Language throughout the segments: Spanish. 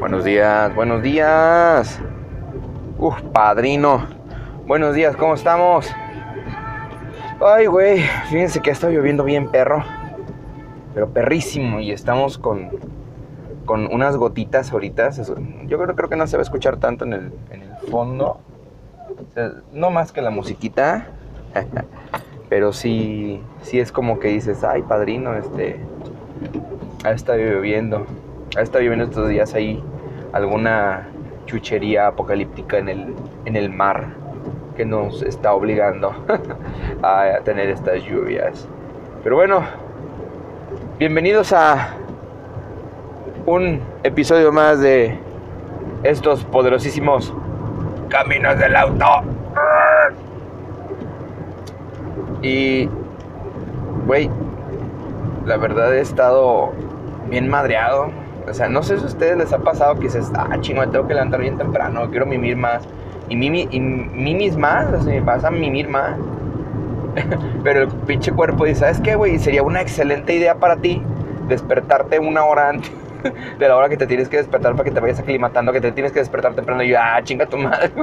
Buenos días, buenos días. Uf, padrino. Buenos días, ¿cómo estamos? Ay, güey, fíjense que ha estado lloviendo bien perro. Pero perrísimo. Y estamos con, con unas gotitas ahorita. Yo creo, creo que no se va a escuchar tanto en el, en el fondo. no más que la musiquita. Pero sí, sí es como que dices, ay, padrino, este... Ha estado lloviendo. Ha estado lloviendo estos días ahí alguna chuchería apocalíptica en el, en el mar que nos está obligando a tener estas lluvias. Pero bueno, bienvenidos a un episodio más de estos poderosísimos caminos del auto. Y, güey, la verdad he estado bien madreado o sea, no sé si a ustedes les ha pasado que dices, ah, chingo, me tengo que levantar bien temprano, quiero mimir más. Y, mimi, y mimis más, o sea, vas a mimir más. Pero el pinche cuerpo dice, ¿sabes qué, güey? Sería una excelente idea para ti despertarte una hora antes de la hora que te tienes que despertar para que te vayas aclimatando, que te tienes que despertar temprano. Y yo, ah, chinga tu madre.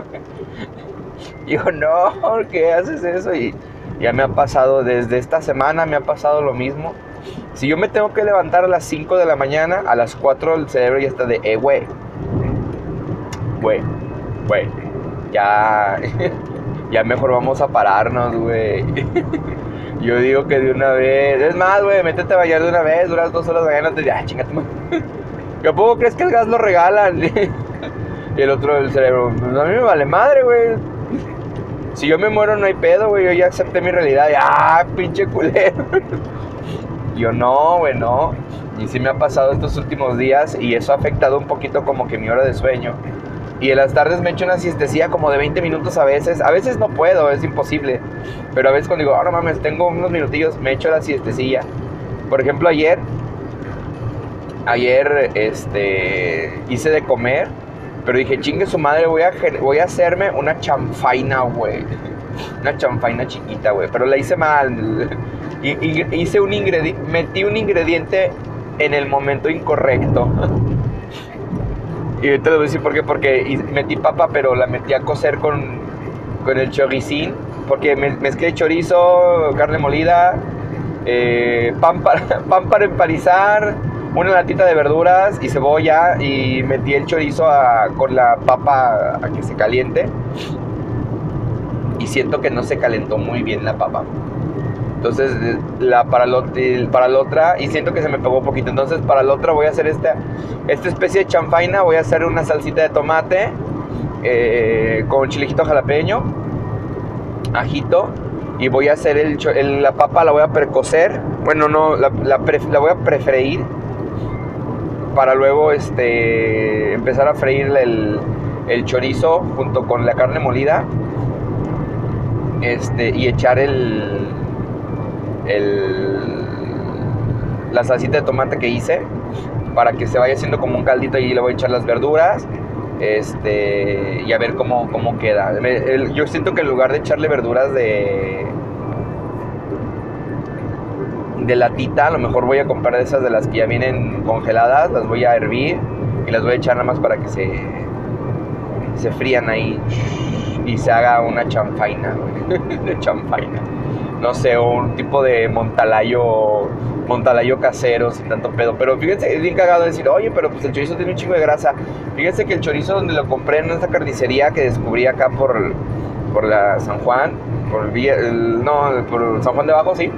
Y yo, no, ¿por qué haces eso? Y ya me ha pasado, desde esta semana me ha pasado lo mismo. Si yo me tengo que levantar a las 5 de la mañana, a las 4 el cerebro ya está de, eh, güey. Güey, güey. Ya, ya mejor vamos a pararnos, güey. Yo digo que de una vez. Es más, güey, métete a bañar de una vez, duras dos horas bañándote. Ya, chingate, ¿Qué poco crees que el gas lo regalan? y el otro del cerebro, a mí me vale madre, güey. Si yo me muero no hay pedo, güey. Yo ya acepté mi realidad. Ya, pinche culero yo no, güey, no. Y sí me ha pasado estos últimos días y eso ha afectado un poquito como que mi hora de sueño. Y en las tardes me echo una siestecilla como de 20 minutos a veces. A veces no puedo, es imposible. Pero a veces cuando digo, oh, no mames, tengo unos minutillos, me echo la siestecilla. Por ejemplo, ayer, ayer, este, hice de comer. Pero dije, chingue su madre, voy a, voy a hacerme una chanfaina, güey. Una chanfaina chiquita, güey. Pero la hice mal. Y, hice un ingrediente, metí un ingrediente en el momento incorrecto. y te lo voy a decir por qué, porque metí papa, pero la metí a cocer con, con el choricín, porque mezclé chorizo, carne molida, eh, pan, para, pan para empanizar, una latita de verduras y cebolla y metí el chorizo con la papa a que se caliente. Y siento que no se calentó muy bien la papa. Entonces, la, para, para la otra, y siento que se me pegó un poquito. Entonces, para la otra voy a hacer esta, esta especie de chanfaina. Voy a hacer una salsita de tomate eh, con chilejito jalapeño, ajito. Y voy a hacer el, la papa, la voy a precocer. Bueno, no, la, la, voy a prefreír. Para luego este, empezar a freír el, el chorizo junto con la carne molida. Este, y echar el, el, la salsita de tomate que hice para que se vaya haciendo como un caldito y le voy a echar las verduras este y a ver cómo, cómo queda. yo siento que en lugar de echarle verduras de de latita, a lo mejor voy a comprar esas de las que ya vienen congeladas, las voy a hervir y las voy a echar nada más para que se se frían ahí y se haga una chanfaina de chanfaina no sé, un tipo de montalayo, montalayo casero sin tanto pedo. Pero fíjense, es bien cagado decir, oye, pero pues el chorizo tiene un chingo de grasa. Fíjense que el chorizo donde lo compré en esta carnicería que descubrí acá por, por la San Juan, por el, no, por San Juan de Abajo, sí.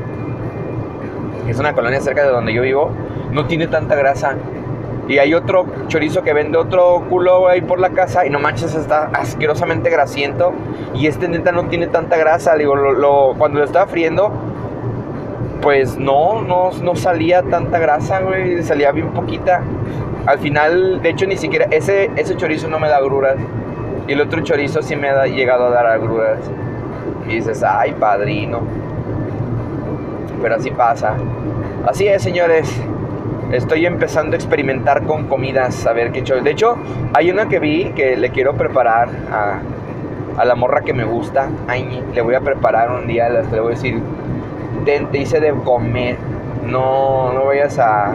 Es una colonia cerca de donde yo vivo. No tiene tanta grasa. Y hay otro chorizo que vende otro culo ahí por la casa y no manches, está asquerosamente grasiento. Y este neta no tiene tanta grasa. Digo, lo, cuando lo estaba friendo, pues no, no, no salía tanta grasa, güey. Salía bien poquita. Al final, de hecho, ni siquiera ese, ese chorizo no me da agruras. Y el otro chorizo sí me ha llegado a dar agruras. Y dices, ay, padrino. Pero así pasa. Así es, señores estoy empezando a experimentar con comidas, a ver qué hecho. De hecho, hay una que vi que le quiero preparar a, la morra que me gusta. Ay, le voy a preparar un día, le voy a decir, te, hice de comer. No, no vayas a,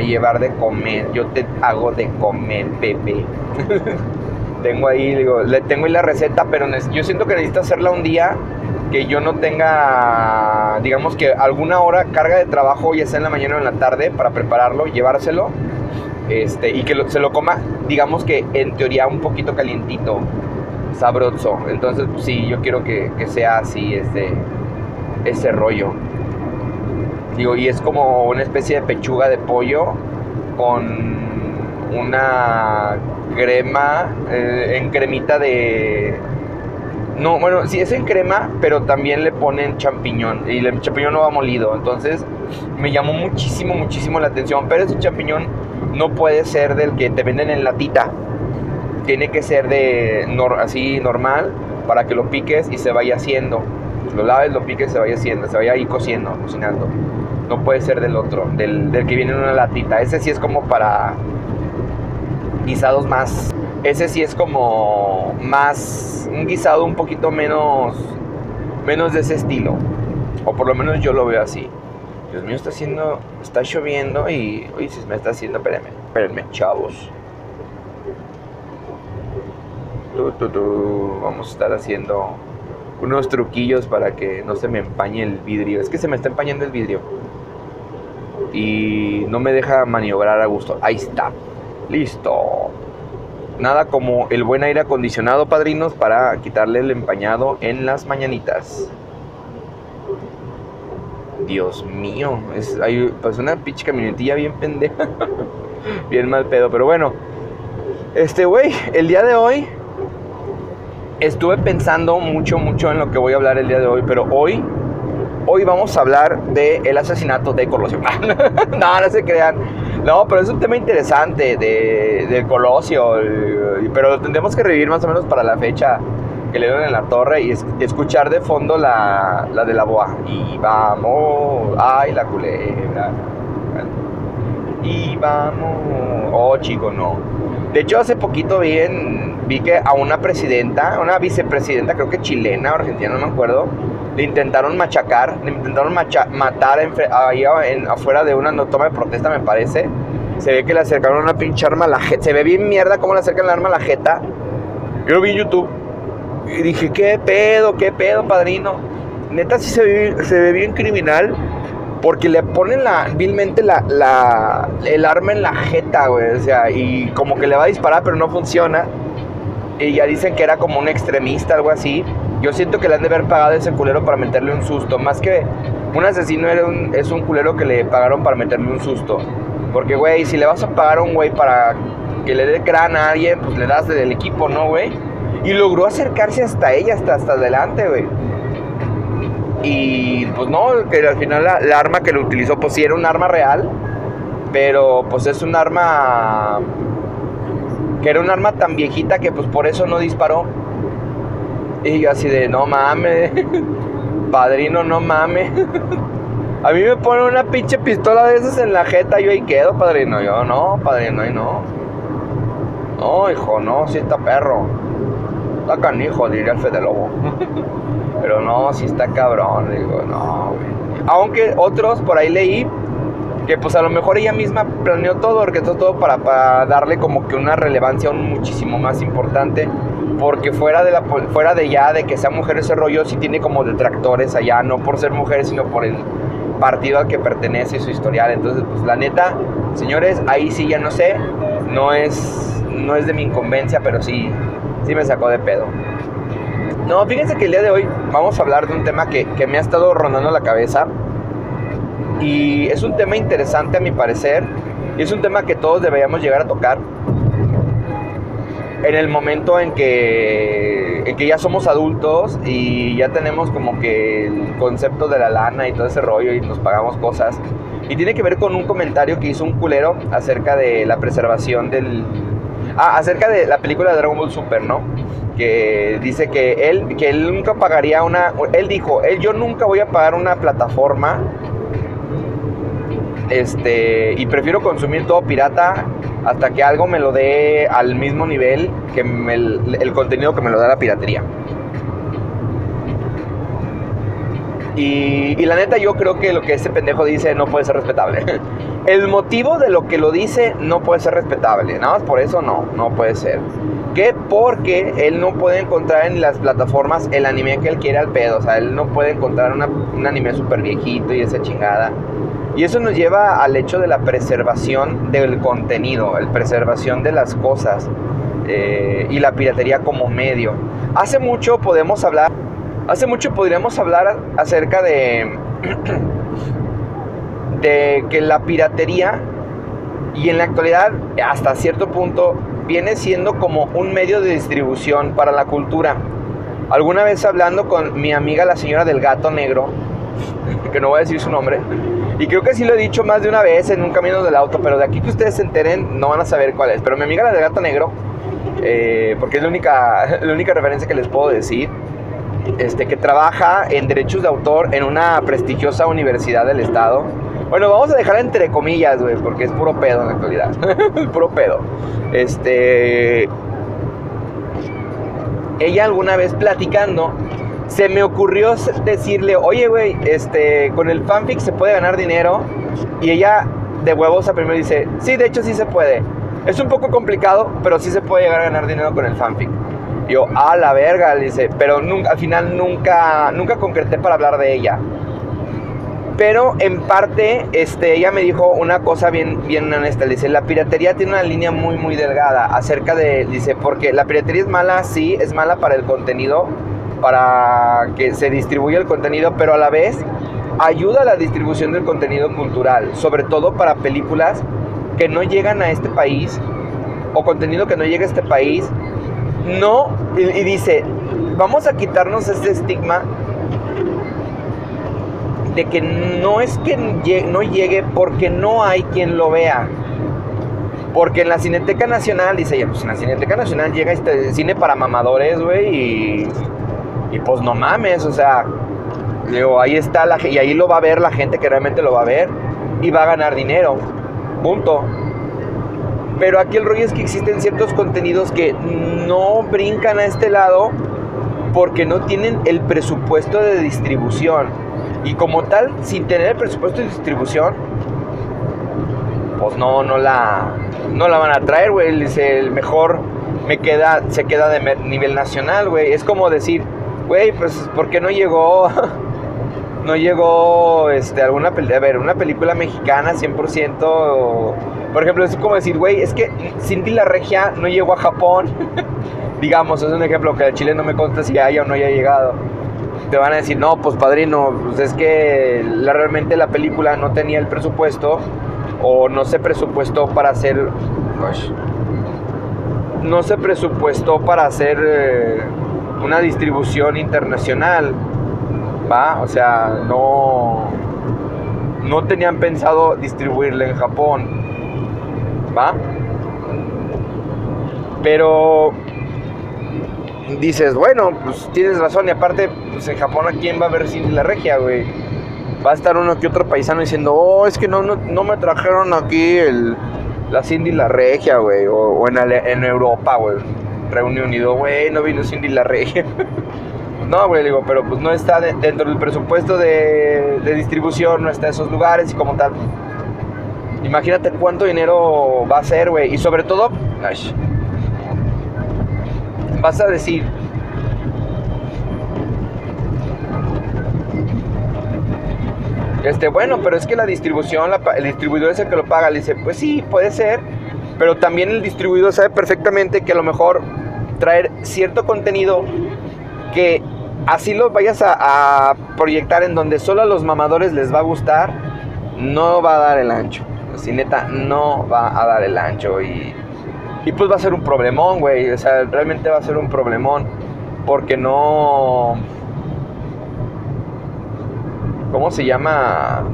llevar de comer. Yo te hago de comer, Pepe. tengo ahí, digo, le tengo ahí la receta, pero yo siento que necesito hacerla un día que yo no tenga, digamos que alguna hora carga de trabajo, ya sea en la mañana o en la tarde, para prepararlo, llevárselo, este, y que se lo coma, digamos que en teoría un poquito calientito, sabroso. Entonces, pues, sí, yo quiero que, que sea así, ese, ese rollo. Digo, y es como una especie de pechuga de pollo con una crema eh, en cremita de... No, bueno, sí es en crema, pero también le ponen champiñón y el champiñón no va molido. Entonces me llamó muchísimo, muchísimo la atención. Pero ese champiñón no puede ser del que te venden en latita. Tiene que ser de así normal para que lo piques y se vaya haciendo. Lo laves, lo piques, se vaya haciendo, se vaya ahí cociendo, cocinando. No puede ser del otro, del, del que viene en una latita. Ese sí es como para guisados más. Ese sí es como más. Un guisado un poquito menos. Menos de ese estilo. O por lo menos yo lo veo así. Dios mío, está haciendo. Está lloviendo y. Uy, se me está haciendo. Espérenme, espérenme, chavos. Vamos a estar haciendo unos truquillos para que no se me empañe el vidrio. Es que se me está empañando el vidrio. Y no me deja maniobrar a gusto. Ahí está. Listo. Nada como el buen aire acondicionado, padrinos, para quitarle el empañado en las mañanitas. Dios mío, es hay, pues una pinche camionetilla bien pendeja. bien mal pedo, pero bueno. Este, güey, el día de hoy estuve pensando mucho, mucho en lo que voy a hablar el día de hoy, pero hoy hoy vamos a hablar del el asesinato de Colosio. no, no se crean. No, pero es un tema interesante de, del Colosio, pero tendremos que revivir más o menos para la fecha que le dieron en la torre y escuchar de fondo la, la de la boa. Y vamos, ay, la culebra. Y vamos, oh chico, no. De hecho, hace poquito vi, vi que a una presidenta, una vicepresidenta, creo que chilena o argentina, no me acuerdo, le intentaron machacar, le intentaron matar ahí afuera de una toma de protesta, me parece. Se ve que le acercaron una pinche arma a la jeta. Se ve bien mierda cómo le acercan el arma a la jeta. Yo lo vi en YouTube y dije, ¿qué pedo, qué pedo, padrino? Neta, sí se ve, se ve bien criminal porque le ponen la, vilmente la, la, el arma en la jeta, güey. O sea, y como que le va a disparar, pero no funciona. Y ya dicen que era como un extremista, algo así. Yo siento que le han de haber pagado ese culero para meterle un susto. Más que un asesino era un, es un culero que le pagaron para meterle un susto. Porque, güey, si le vas a pagar a un güey para que le dé crán a alguien, pues le das del equipo, ¿no, güey? Y logró acercarse hasta ella, hasta, hasta adelante, güey. Y pues no, que al final la, la, arma que lo utilizó, pues sí era un arma real. Pero pues es un arma. Que era un arma tan viejita que pues por eso no disparó. Y yo así de, no mames, padrino, no mames. A mí me pone una pinche pistola de esas en la jeta, yo ahí quedo, padrino. Yo, no, padrino, ahí no. No, hijo, no, si está perro. Está canijo, diría el Fede Lobo. Pero no, si está cabrón, digo, no, Aunque otros por ahí leí que pues a lo mejor ella misma planeó todo, orquestó todo para, para darle como que una relevancia aún muchísimo más importante porque fuera de, la, fuera de ya de que sea mujer ese rollo, sí tiene como detractores allá, no por ser mujer, sino por el partido al que pertenece y su historial. Entonces, pues la neta, señores, ahí sí ya no sé, no es, no es de mi incumbencia, pero sí, sí me sacó de pedo. No, fíjense que el día de hoy vamos a hablar de un tema que, que me ha estado rondando la cabeza y es un tema interesante a mi parecer y es un tema que todos deberíamos llegar a tocar en el momento en que, en que ya somos adultos y ya tenemos como que el concepto de la lana y todo ese rollo y nos pagamos cosas. Y tiene que ver con un comentario que hizo un culero acerca de la preservación del... Ah, acerca de la película de Dragon Ball Super, ¿no? Que dice que él, que él nunca pagaría una... Él dijo, él, yo nunca voy a pagar una plataforma este, y prefiero consumir todo pirata hasta que algo me lo dé al mismo nivel que el, contenido que me lo da la piratería. Y, la neta yo creo que lo que este pendejo dice no puede ser respetable. El motivo de lo que lo dice no puede ser respetable. Nada más por eso no, no puede ser. ¿Qué? Porque él no puede encontrar en las plataformas el anime que él quiere al pedo. O sea, él no puede encontrar un anime súper viejito y esa chingada. Y eso nos lleva al hecho de la preservación del contenido, la preservación de las cosas eh, y la piratería como medio. Hace mucho podemos hablar Hace mucho podríamos hablar acerca de, de que la piratería y en la actualidad hasta cierto punto viene siendo como un medio de distribución para la cultura. Alguna vez hablando con mi amiga la señora del gato negro, que no voy a decir su nombre, y creo que sí lo he dicho más de una vez en un camino del auto, pero de aquí que ustedes se enteren no van a saber cuál es. Pero mi amiga la del gato negro, eh, porque es la única, la única referencia que les puedo decir, este, que trabaja en derechos de autor en una prestigiosa universidad del estado. Bueno, vamos a dejar entre comillas, güey, porque es puro pedo en la actualidad. puro pedo. Este. Ella alguna vez platicando, se me ocurrió decirle, oye, güey, este, con el fanfic se puede ganar dinero. Y ella, de huevos a primero dice, sí, de hecho sí se puede. Es un poco complicado, pero sí se puede llegar a ganar dinero con el fanfic. Yo, a la verga, le dice, pero nunca, al final nunca, nunca concreté para hablar de ella. Pero en parte, este, ella me dijo una cosa bien, bien honesta. Le dice, la piratería tiene una línea muy, muy delgada acerca de, dice, porque la piratería es mala, sí, es mala para el contenido, para que se distribuya el contenido, pero a la vez ayuda a la distribución del contenido cultural, sobre todo para películas que no llegan a este país o contenido que no llega a este país no, y, dice, vamos a quitarnos este estigma de que no es que no llegue porque no hay quien lo vea. Porque en la Cineteca Nacional, dice ella, pues en la Cineteca Nacional llega este cine para mamadores, güey, y, y pues no mames, o sea, digo, ahí está la y ahí lo va a ver la gente que realmente lo va a ver y va a ganar dinero. Punto. Pero aquí el rollo es que existen ciertos contenidos que no brincan a este lado porque no tienen el presupuesto de distribución. Y como tal, sin tener el presupuesto de distribución, pues no, no la, no la van a traer, güey. El mejor me queda, se queda de nivel nacional, güey. Es como decir, güey, pues, ¿por qué no llegó no llegó este, alguna a ver, una película mexicana 100%. por ejemplo, es como decir, güey, es que Cindy la Regia no llegó a Japón. Digamos, es un ejemplo que a Chile no me consta si haya o no haya llegado. Te van a decir, no, pues padrino, pues es que la, realmente la película no tenía el presupuesto o no se presupuestó para hacer. no se presupuestó para hacer eh, una distribución internacional ¿va? O sea, no, no tenían pensado distribuirle en Japón, ¿va? Pero dices, bueno, pues tienes razón, y aparte, pues en Japón, ¿a quién va a ver Cindy la Regia, güey? Va a estar uno que otro paisano diciendo, oh, es que no, no, me trajeron aquí el, la Cindy la Regia, güey, o, en, en Europa, güey. Reunión Unido, güey, no vino Cindy la Regia. No, güey, digo, pero pues no está dentro del presupuesto de, distribución, no está en esos lugares y como tal. Imagínate cuánto dinero va a ser, güey. Y sobre todo, vas a decir, Este, bueno, pero es que la distribución, el distribuidor es el que lo paga. Le dice, pues sí, puede ser, pero también el distribuidor sabe perfectamente que a lo mejor traer cierto contenido que así lo vayas a, proyectar en donde solo a los mamadores les va a gustar, no va a dar el ancho. Así neta, no va a dar el ancho. Y, y pues va a ser un problemón, güey. O sea, realmente va a ser un problemón. Porque no... ¿Cómo se llama?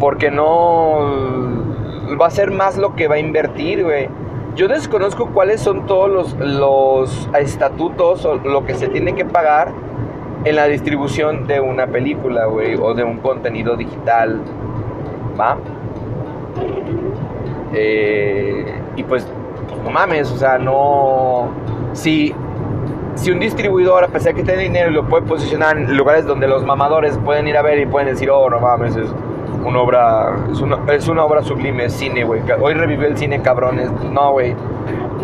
Porque no... Va a ser más lo que va a invertir, güey. Yo desconozco cuáles son todos los, los estatutos o lo que se tiene que pagar en la distribución de una película, güey, o de un contenido digital, ¿va? Eh, y pues, no mames, o sea, no... Si si un distribuidor, a pesar que tiene dinero lo puede posicionar en lugares donde los mamadores pueden ir a ver y pueden decir, oh, no mames, es una obra, es una, es una obra sublime, es cine, güey. Hoy revivió el cine, cabrones. No, güey.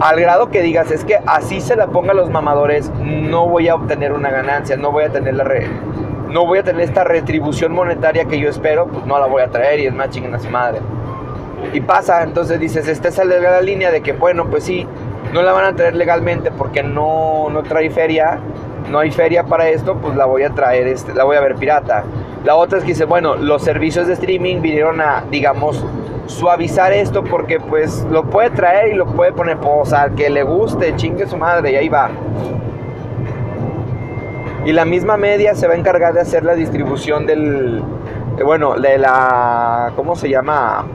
Al grado que digas, es que así se la ponga a los mamadores, no voy a obtener una ganancia, no voy a tener la no voy a tener esta retribución monetaria que yo espero, pues no la voy a traer y es más chingada su madre. Y pasa, entonces dices, esta es la línea de que, bueno, pues sí, no la van a traer legalmente porque no, no trae feria, no hay feria para esto, pues la voy a traer, este, la voy a ver pirata. La otra es que dice, bueno, los servicios de streaming vinieron a, digamos, suavizar esto porque pues lo puede traer y lo puede poner, pues, que le guste, chingue su madre y ahí va. Y la misma media se va a encargar de hacer la distribución del, bueno, de la, ¿cómo se llama?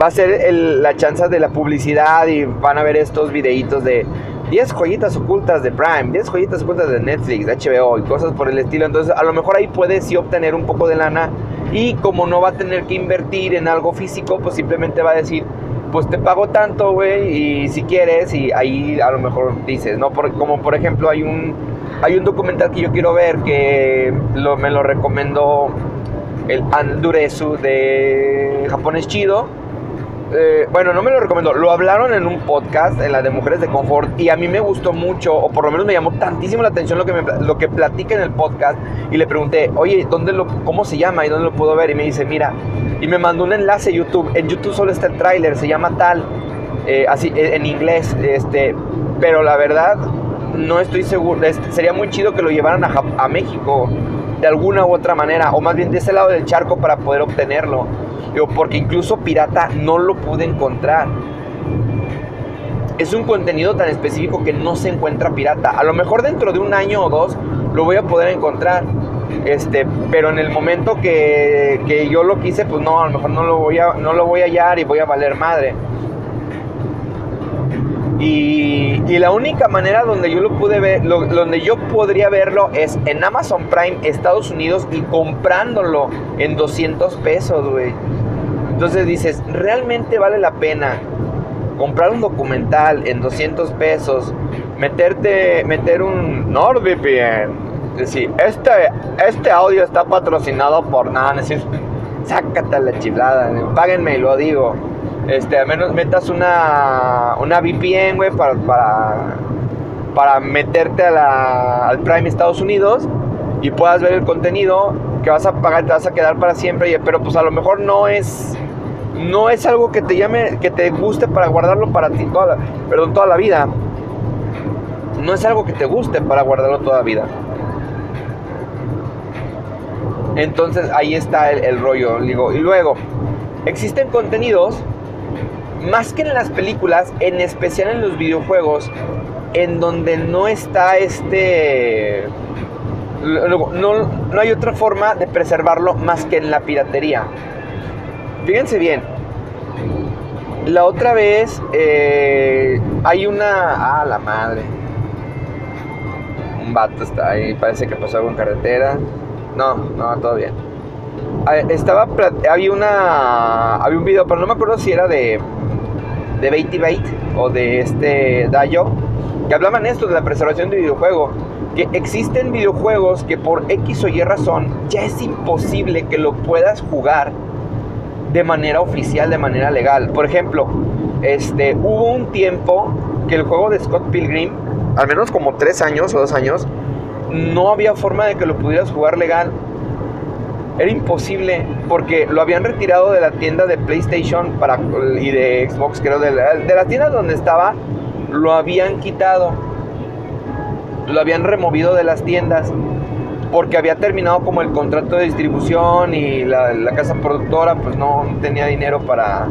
Va a ser la chance de la publicidad y van a ver estos videitos de 10 joyitas ocultas de Prime, 10 joyitas ocultas de Netflix, de HBO y cosas por el estilo. Entonces, a lo mejor ahí puede sí obtener un poco de lana. Y como no va a tener que invertir en algo físico, pues simplemente va a decir, pues te pago tanto, güey, y si quieres, y ahí a lo mejor dices, ¿no? como por ejemplo, hay un, hay un documental que yo quiero ver que lo, me lo recomendó el Anduresu de Japonés Chido eh, bueno, no me lo recomiendo, lo hablaron en un podcast, en la de Mujeres de Confort, y a mí me gustó mucho, o por lo menos me llamó tantísimo la atención lo que, me, lo que en el podcast, y le pregunté, oye, ¿dónde lo, ¿cómo se llama y dónde lo puedo ver? Y me dice, mira, y me mandó un enlace a YouTube, en YouTube solo está el tráiler, se llama tal, eh, así, eh, en inglés, este, pero la verdad, no estoy seguro, sería muy chido que lo llevaran a, a México, de alguna u otra manera, o más bien de ese lado del charco para poder obtenerlo porque incluso pirata no lo pude encontrar. Es un contenido tan específico que no se encuentra pirata. A lo mejor dentro de un año o dos lo voy a poder encontrar. Este, pero en el momento que, yo lo quise, pues no, a lo mejor no lo voy a, no lo voy a hallar y voy a valer madre. Y, la única manera donde yo lo pude ver, donde yo podría verlo es en Amazon Prime Estados Unidos y comprándolo en 200 pesos, güey. Entonces dices, ¿realmente vale la pena comprar un documental en 200 pesos, meterte, meter un NordVPN? Decir, este, este audio está patrocinado por nada, decir, sácate la chiflada, páguenme y lo digo. Este, al menos metas una, una VPN, güey, para, para, para meterte a la, al Prime Estados Unidos y puedas ver el contenido que vas a pagar, te vas a quedar para siempre, pero pues a lo mejor no es no es algo que te llame, que te guste para guardarlo para ti toda la, perdón, toda la vida. No es algo que te guste para guardarlo toda la vida. Entonces ahí está el, rollo, digo. Y luego, existen contenidos, más que en las películas, en especial en los videojuegos, en donde no está este... No, no hay otra forma de preservarlo más que en la piratería. Fíjense bien. La otra vez eh, hay una... Ah, la madre. Un vato está ahí. Parece que pasó algo en carretera. No, no, todo bien. Ah, estaba... Había una... Había un video, pero no me acuerdo si era de... De Bait o de este Dayo. Que hablaban esto de la preservación de videojuego que existen videojuegos que por X o Y razón ya es imposible que lo puedas jugar de manera oficial, de manera legal. Por ejemplo, este, hubo un tiempo que el juego de Scott Pilgrim, al menos como tres años o dos años, no había forma de que lo pudieras jugar legal. Era imposible porque lo habían retirado de la tienda de PlayStation para, y de Xbox, creo, de la, de la tienda donde estaba, lo habían quitado. Lo habían removido de las tiendas porque había terminado como el contrato de distribución y la, casa productora pues no tenía dinero para,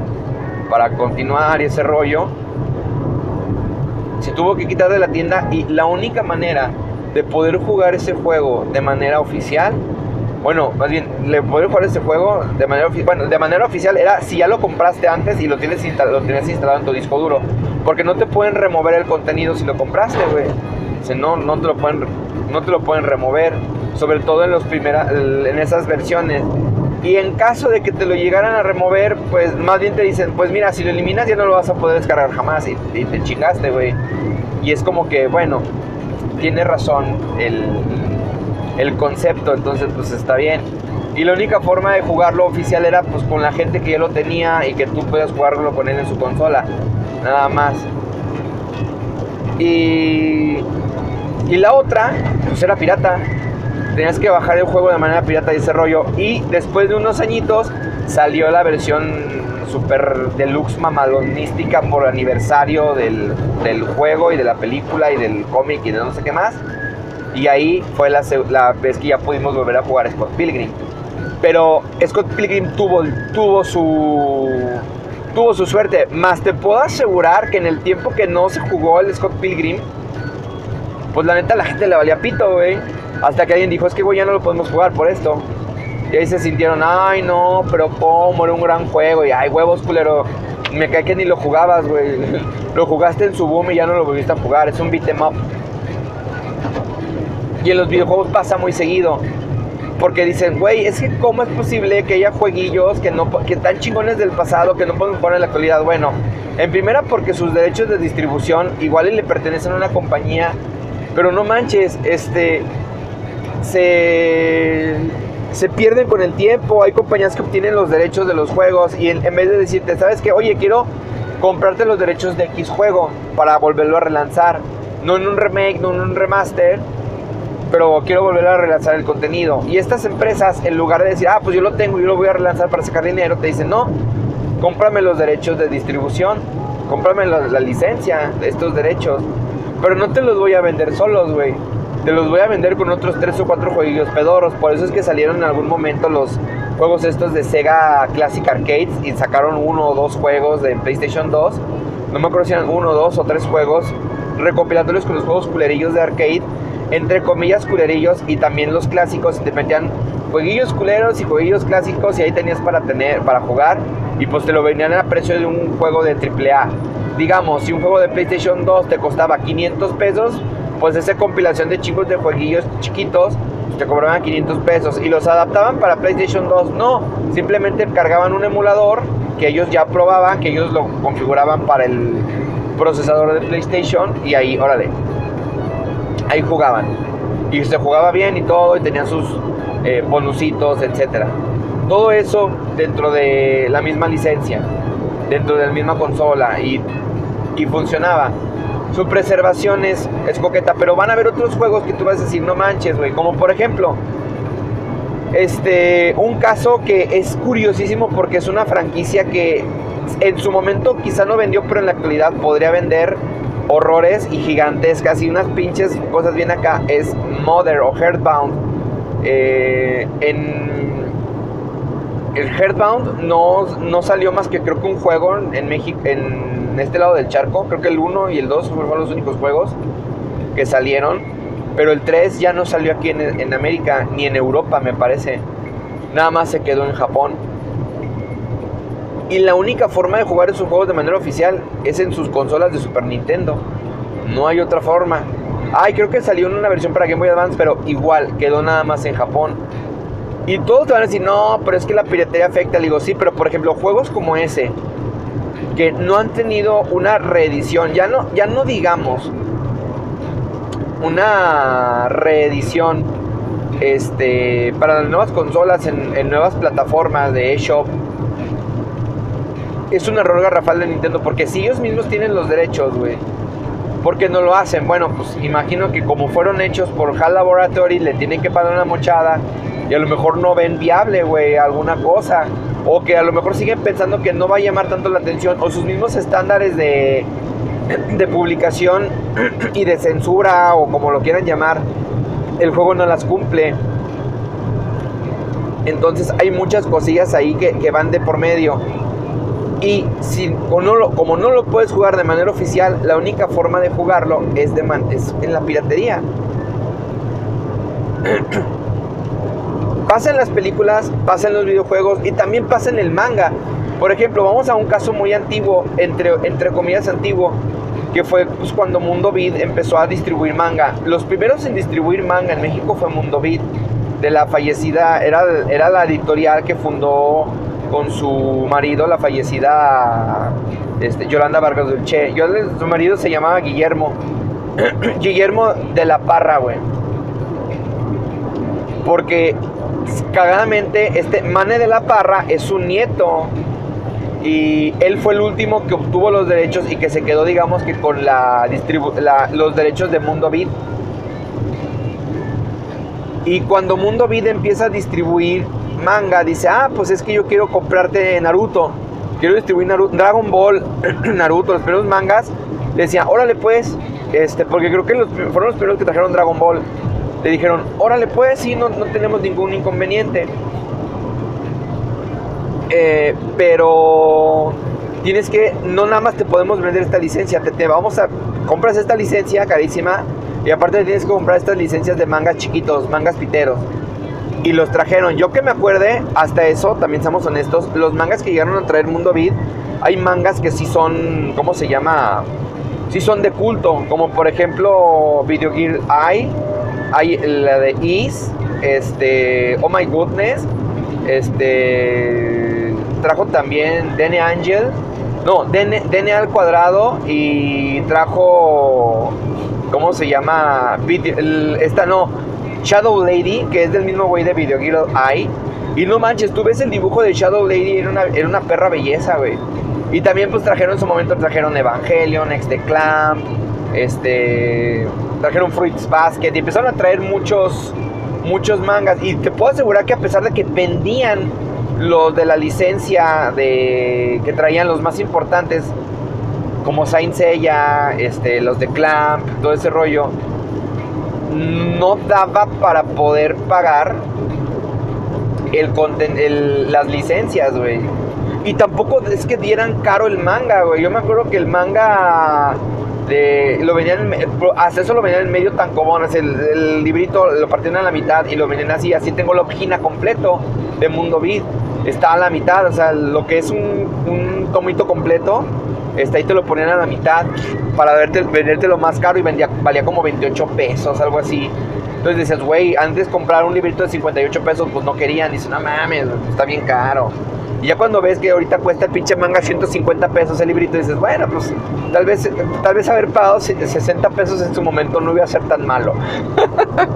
para continuar y ese rollo. Se tuvo que quitar de la tienda y la única manera de poder jugar ese juego de manera oficial, bueno, más bien, de poder jugar ese juego de manera, bueno, de manera oficial era si ya lo compraste antes y lo tienes, lo tienes instalado en tu disco duro. Porque no te pueden remover el contenido si lo compraste, güey. O no, no, te lo pueden, no te lo pueden remover sobre todo en, los en esas versiones. Y en caso de que te lo llegaran a remover, pues más bien te dicen, pues mira, si lo eliminas ya no lo vas a poder descargar jamás y, te chingaste, güey. Y es como que, bueno, tiene razón el, el concepto, entonces pues está bien. Y la única forma de jugarlo oficial era pues con la gente que ya lo tenía y que tú puedas jugarlo con él en su consola. Nada más. Y, y la otra, pues era pirata. Tenías que bajar el juego de manera pirata y ese rollo. Y después de unos añitos salió la versión super deluxe mamalonística por aniversario del, del juego y de la película y del cómic y de no sé qué más. Y ahí fue la, la, vez que ya pudimos volver a jugar Scott Pilgrim. Pero Scott Pilgrim tuvo, su tuvo su suerte. Más te puedo asegurar que en el tiempo que no se jugó el Scott Pilgrim, pues la neta la gente le valía pito, güey. Hasta que alguien dijo, es que güey, ya no lo podemos jugar por esto. Y ahí se sintieron, ay no, pero cómo, era un gran juego. Y ay, huevos, culero. Me cae que ni lo jugabas, güey. Lo jugaste en su boom y ya no lo volviste a jugar. Es un beat'em up. Y en los videojuegos pasa muy seguido. Porque dicen, güey, es que cómo es posible que haya jueguillos que, no, que están chingones del pasado que no pueden jugar en la actualidad. Bueno, en primera porque sus derechos de distribución igual le pertenecen a una compañía. Pero no manches, este... Se se pierden con el tiempo. Hay compañías que obtienen los derechos de los juegos y en, vez de decirte, ¿sabes qué? Oye, quiero comprarte los derechos de X juego para volverlo a relanzar. No en un remake, no en un remaster, pero quiero volver a relanzar el contenido. Y estas empresas, en lugar de decir, ah, pues yo lo tengo yo lo voy a relanzar para sacar dinero, te dicen, no, cómprame los derechos de distribución, cómprame la, la licencia de estos derechos. Pero no te los voy a vender solos, güey te los voy a vender con otros tres o cuatro jueguillos pedoros. Por eso es que salieron en algún momento los juegos estos de Sega Classic Arcades y sacaron uno o dos juegos de PlayStation 2. No me acuerdo si eran uno, dos o tres juegos recopilatorios con los juegos culerillos de arcade. Entre comillas culerillos y también los clásicos. Te metían jueguillos culeros y jueguillos clásicos y ahí tenías para tener, para jugar. Y pues te lo vendían a precio de un juego de AAA. Digamos, si un juego de PlayStation 2 te costaba 500 pesos, pues esa compilación de chicos de jueguillos chiquitos pues, te cobraban 500 pesos y los adaptaban para PlayStation 2. No, simplemente cargaban un emulador que ellos ya probaban, que ellos lo configuraban para el procesador de PlayStation y ahí, órale, ahí jugaban. Y se jugaba bien y todo y tenían sus eh, bonusitos, etc. Todo eso dentro de la misma licencia, dentro de la misma consola y, y funcionaba su preservación es, coqueta, pero van a haber otros juegos que tú vas a decir, no manches, güey, como por ejemplo, este, un caso que es curiosísimo porque es una franquicia que en su momento quizá no vendió, pero en la actualidad podría vender horrores y gigantescas y unas pinches cosas bien acá, es Mother o Heartbound. Eh, en el Heartbound no, no salió más que creo que un juego en México, en en este lado del charco. Creo que el 1 y el 2 fueron los únicos juegos que salieron. Pero el 3 ya no salió aquí en, América ni en Europa, me parece. Nada más se quedó en Japón. Y la única forma de jugar esos juegos de manera oficial es en sus consolas de Super Nintendo. No hay otra forma. Ay, creo que salió en una versión para Game Boy Advance, pero igual quedó nada más en Japón. Y todos te van a decir, no, pero es que la piratería afecta. Le digo, sí, pero por ejemplo, juegos como ese, que no han tenido una reedición, ya no, ya no digamos una reedición este, para las nuevas consolas en, nuevas plataformas de eShop. Es un error garrafal de Nintendo porque si ellos mismos tienen los derechos, güey. ¿Por qué no lo hacen? Bueno, pues imagino que como fueron hechos por HAL Laboratory, le tienen que pagar una mochada y a lo mejor no ven viable, güey, alguna cosa o que a lo mejor siguen pensando que no va a llamar tanto la atención, o sus mismos estándares de, de publicación y de censura, o como lo quieran llamar, el juego no las cumple. Entonces hay muchas cosillas ahí que, van de por medio. Y si, no lo, como no lo puedes jugar de manera oficial, la única forma de jugarlo es, de, es en la piratería. Pasa en las películas, pasa en los videojuegos y también pasa en el manga. Por ejemplo, vamos a un caso muy antiguo, entre, entre comillas antiguo, que fue pues, cuando Mundo Beat empezó a distribuir manga. Los primeros en distribuir manga en México fue Mundo Beat, de la fallecida, era, era la editorial que fundó con su marido, la fallecida este, Yolanda Vargas Dulce. Su marido se llamaba Guillermo. Guillermo de la Parra, güey. Porque cagadamente, este Mane de la Parra es su nieto. Y él fue el último que obtuvo los derechos y que se quedó, digamos, que con la, los derechos de Mundo Beat. Y cuando Mundo Beat empieza a distribuir manga, dice, ah, pues es que yo quiero comprarte Naruto. Quiero distribuir Naruto, Dragon Ball, Naruto, los primeros mangas. Le decía, órale pues, este, porque creo que los, fueron los primeros que trajeron Dragon Ball. Le dijeron, órale pues, sí, no, no tenemos ningún inconveniente. Eh, pero tienes que, no nada más te podemos vender esta licencia, te, te, vamos a, compras esta licencia carísima y aparte tienes que comprar estas licencias de mangas chiquitos, mangas piteros. Y los trajeron, yo que me acuerde, hasta eso, también somos honestos, los mangas que llegaron a traer Mundo Beat, hay mangas que sí son, ¿cómo se llama? Sí son de culto, como por ejemplo Video Gear Eye, hay la de Ease, este, Oh My Goodness, este trajo también Dene Angel, no, Dene, al cuadrado y trajo, ¿cómo se llama? esta no, Shadow Lady, que es del mismo güey de Video Eye. Y no manches, tú ves el dibujo de Shadow Lady, era una, una perra belleza, güey. Y también pues trajeron en su momento, trajeron Evangelion, Next the Clamp, este, trajeron Fruits Basket y empezaron a traer muchos muchos mangas. Y te puedo asegurar que a pesar de que vendían los de la licencia de que traían los más importantes, como Saint Seiya, este, los de Clamp, todo ese rollo, no daba para poder pagar el, las licencias, güey. Y tampoco es que dieran caro el manga, güey. Yo me acuerdo que el manga de, lo venían, hasta eso lo venían en medio tan común, el, el, librito lo partieron a la mitad y lo venían así, así tengo la página completo de Mundo Beat, está a la mitad, o sea, lo que es un, un tomito completo, está ahí te lo ponían a la mitad para verte, venderte lo más caro y valía como 28 pesos, algo así. Entonces dices, güey, antes comprar un librito de 58 pesos, pues no querían, dice, no mames, está bien caro. Y ya cuando ves que ahorita cuesta el pinche manga 150 pesos el librito, dices, bueno, pues tal vez, tal vez haber pagado 60 pesos en su momento no iba a ser tan malo.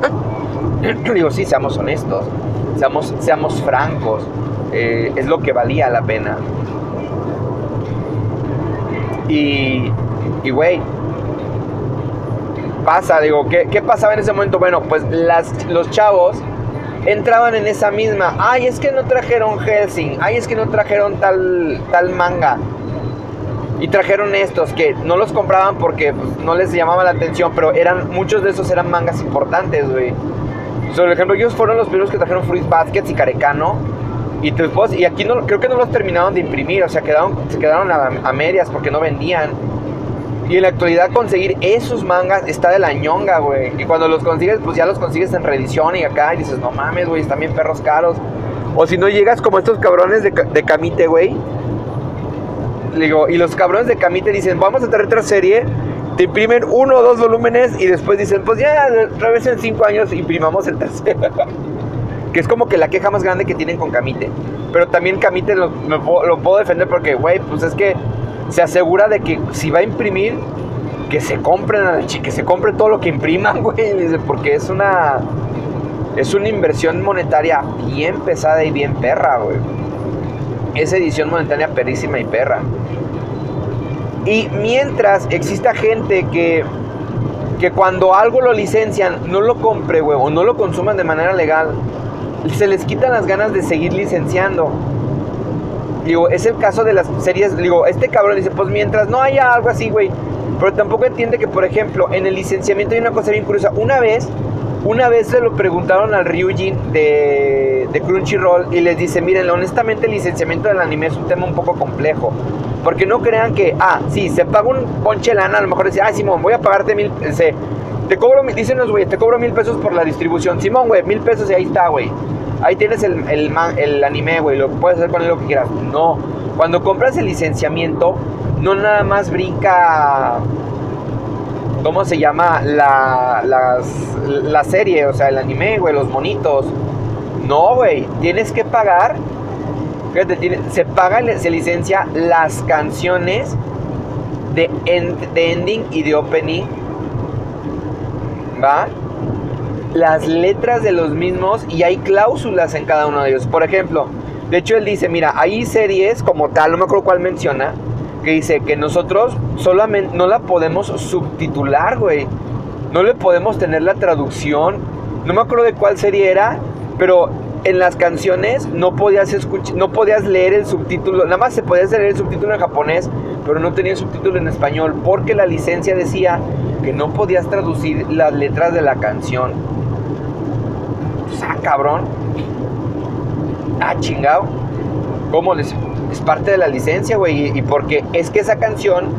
Digo, sí, seamos honestos, seamos, seamos francos, eh, es lo que valía la pena. Y, y güey, pasa, digo, ¿qué, ¿qué, pasaba en ese momento? Bueno, pues las, los chavos entraban en esa misma, ay, es que no trajeron Helsing, ay, es que no trajeron tal, tal manga. Y trajeron estos que no los compraban porque pues, no les llamaba la atención, pero eran muchos de esos eran mangas importantes, güey. Por ejemplo, ellos fueron los primeros que trajeron Fruit Baskets y Carecano. Y, y aquí no, creo que no los terminaron de imprimir, o sea, quedaron, se quedaron a medias porque no vendían. Y en la actualidad conseguir esos mangas está de la ñonga, güey. Y cuando los consigues, pues ya los consigues en reedición y acá y dices, no mames, güey, están bien perros caros. O si no llegas como estos cabrones de, de Camite, güey. Digo, y los cabrones de Camite dicen, vamos a traer otra serie. Te imprimen uno o dos volúmenes y después dicen, pues ya, otra vez en cinco años imprimamos el tercero. que es como que la queja más grande que tienen con Camite. Pero también Camite lo, puedo defender porque, güey, pues es que se asegura de que si va a imprimir, que se compren, que se compre todo lo que impriman, güey, porque es una es una inversión monetaria bien pesada y bien perra, güey. Es edición monetaria perrísima y perra. Y mientras exista gente que que cuando algo lo licencian, no lo compre, güey, o no lo consuman de manera legal, se les quitan las ganas de seguir licenciando. Digo, es el caso de las series. Digo, este cabrón dice, pues mientras no haya algo así, güey. Pero tampoco entiende que, por ejemplo, en el licenciamiento hay una cosa bien curiosa. Una vez, una vez se lo preguntaron al Ryujin de, de Crunchyroll y les dice, miren, honestamente el licenciamiento del anime es un tema un poco complejo. Porque no crean que, ah, sí, se paga un ponche lana, a lo mejor dice, ah, Simón, voy a pagarte mil, se, te cobro, dicen los güey, te cobro mil pesos por la distribución. Simón, güey, mil pesos y ahí está, güey ahí tienes el, anime, güey, lo puedes hacer con él lo que quieras. No, cuando compras el licenciamiento, no nada más brinca, ¿cómo se llama? La, serie, o sea, el anime, güey, los monitos. No, güey, tienes que pagar, fíjate, se paga, se licencia las canciones de ending y de opening ¿va? Las letras de los mismos y hay cláusulas en cada uno de ellos. Por ejemplo, de hecho él dice, mira, hay series como tal, no me acuerdo cuál menciona, que dice que nosotros solamente no la podemos subtitular, güey. No le podemos tener la traducción. No me acuerdo de cuál serie era, pero en las canciones no podías escuchar, no podías leer el subtítulo, nada más se podía leer el subtítulo en japonés, pero no tenía el subtítulo en español porque la licencia decía que no podías traducir las letras de la canción. O sea, cabrón. Ah, chingado. ¿Cómo les es parte de la licencia, güey, y porque es que esa canción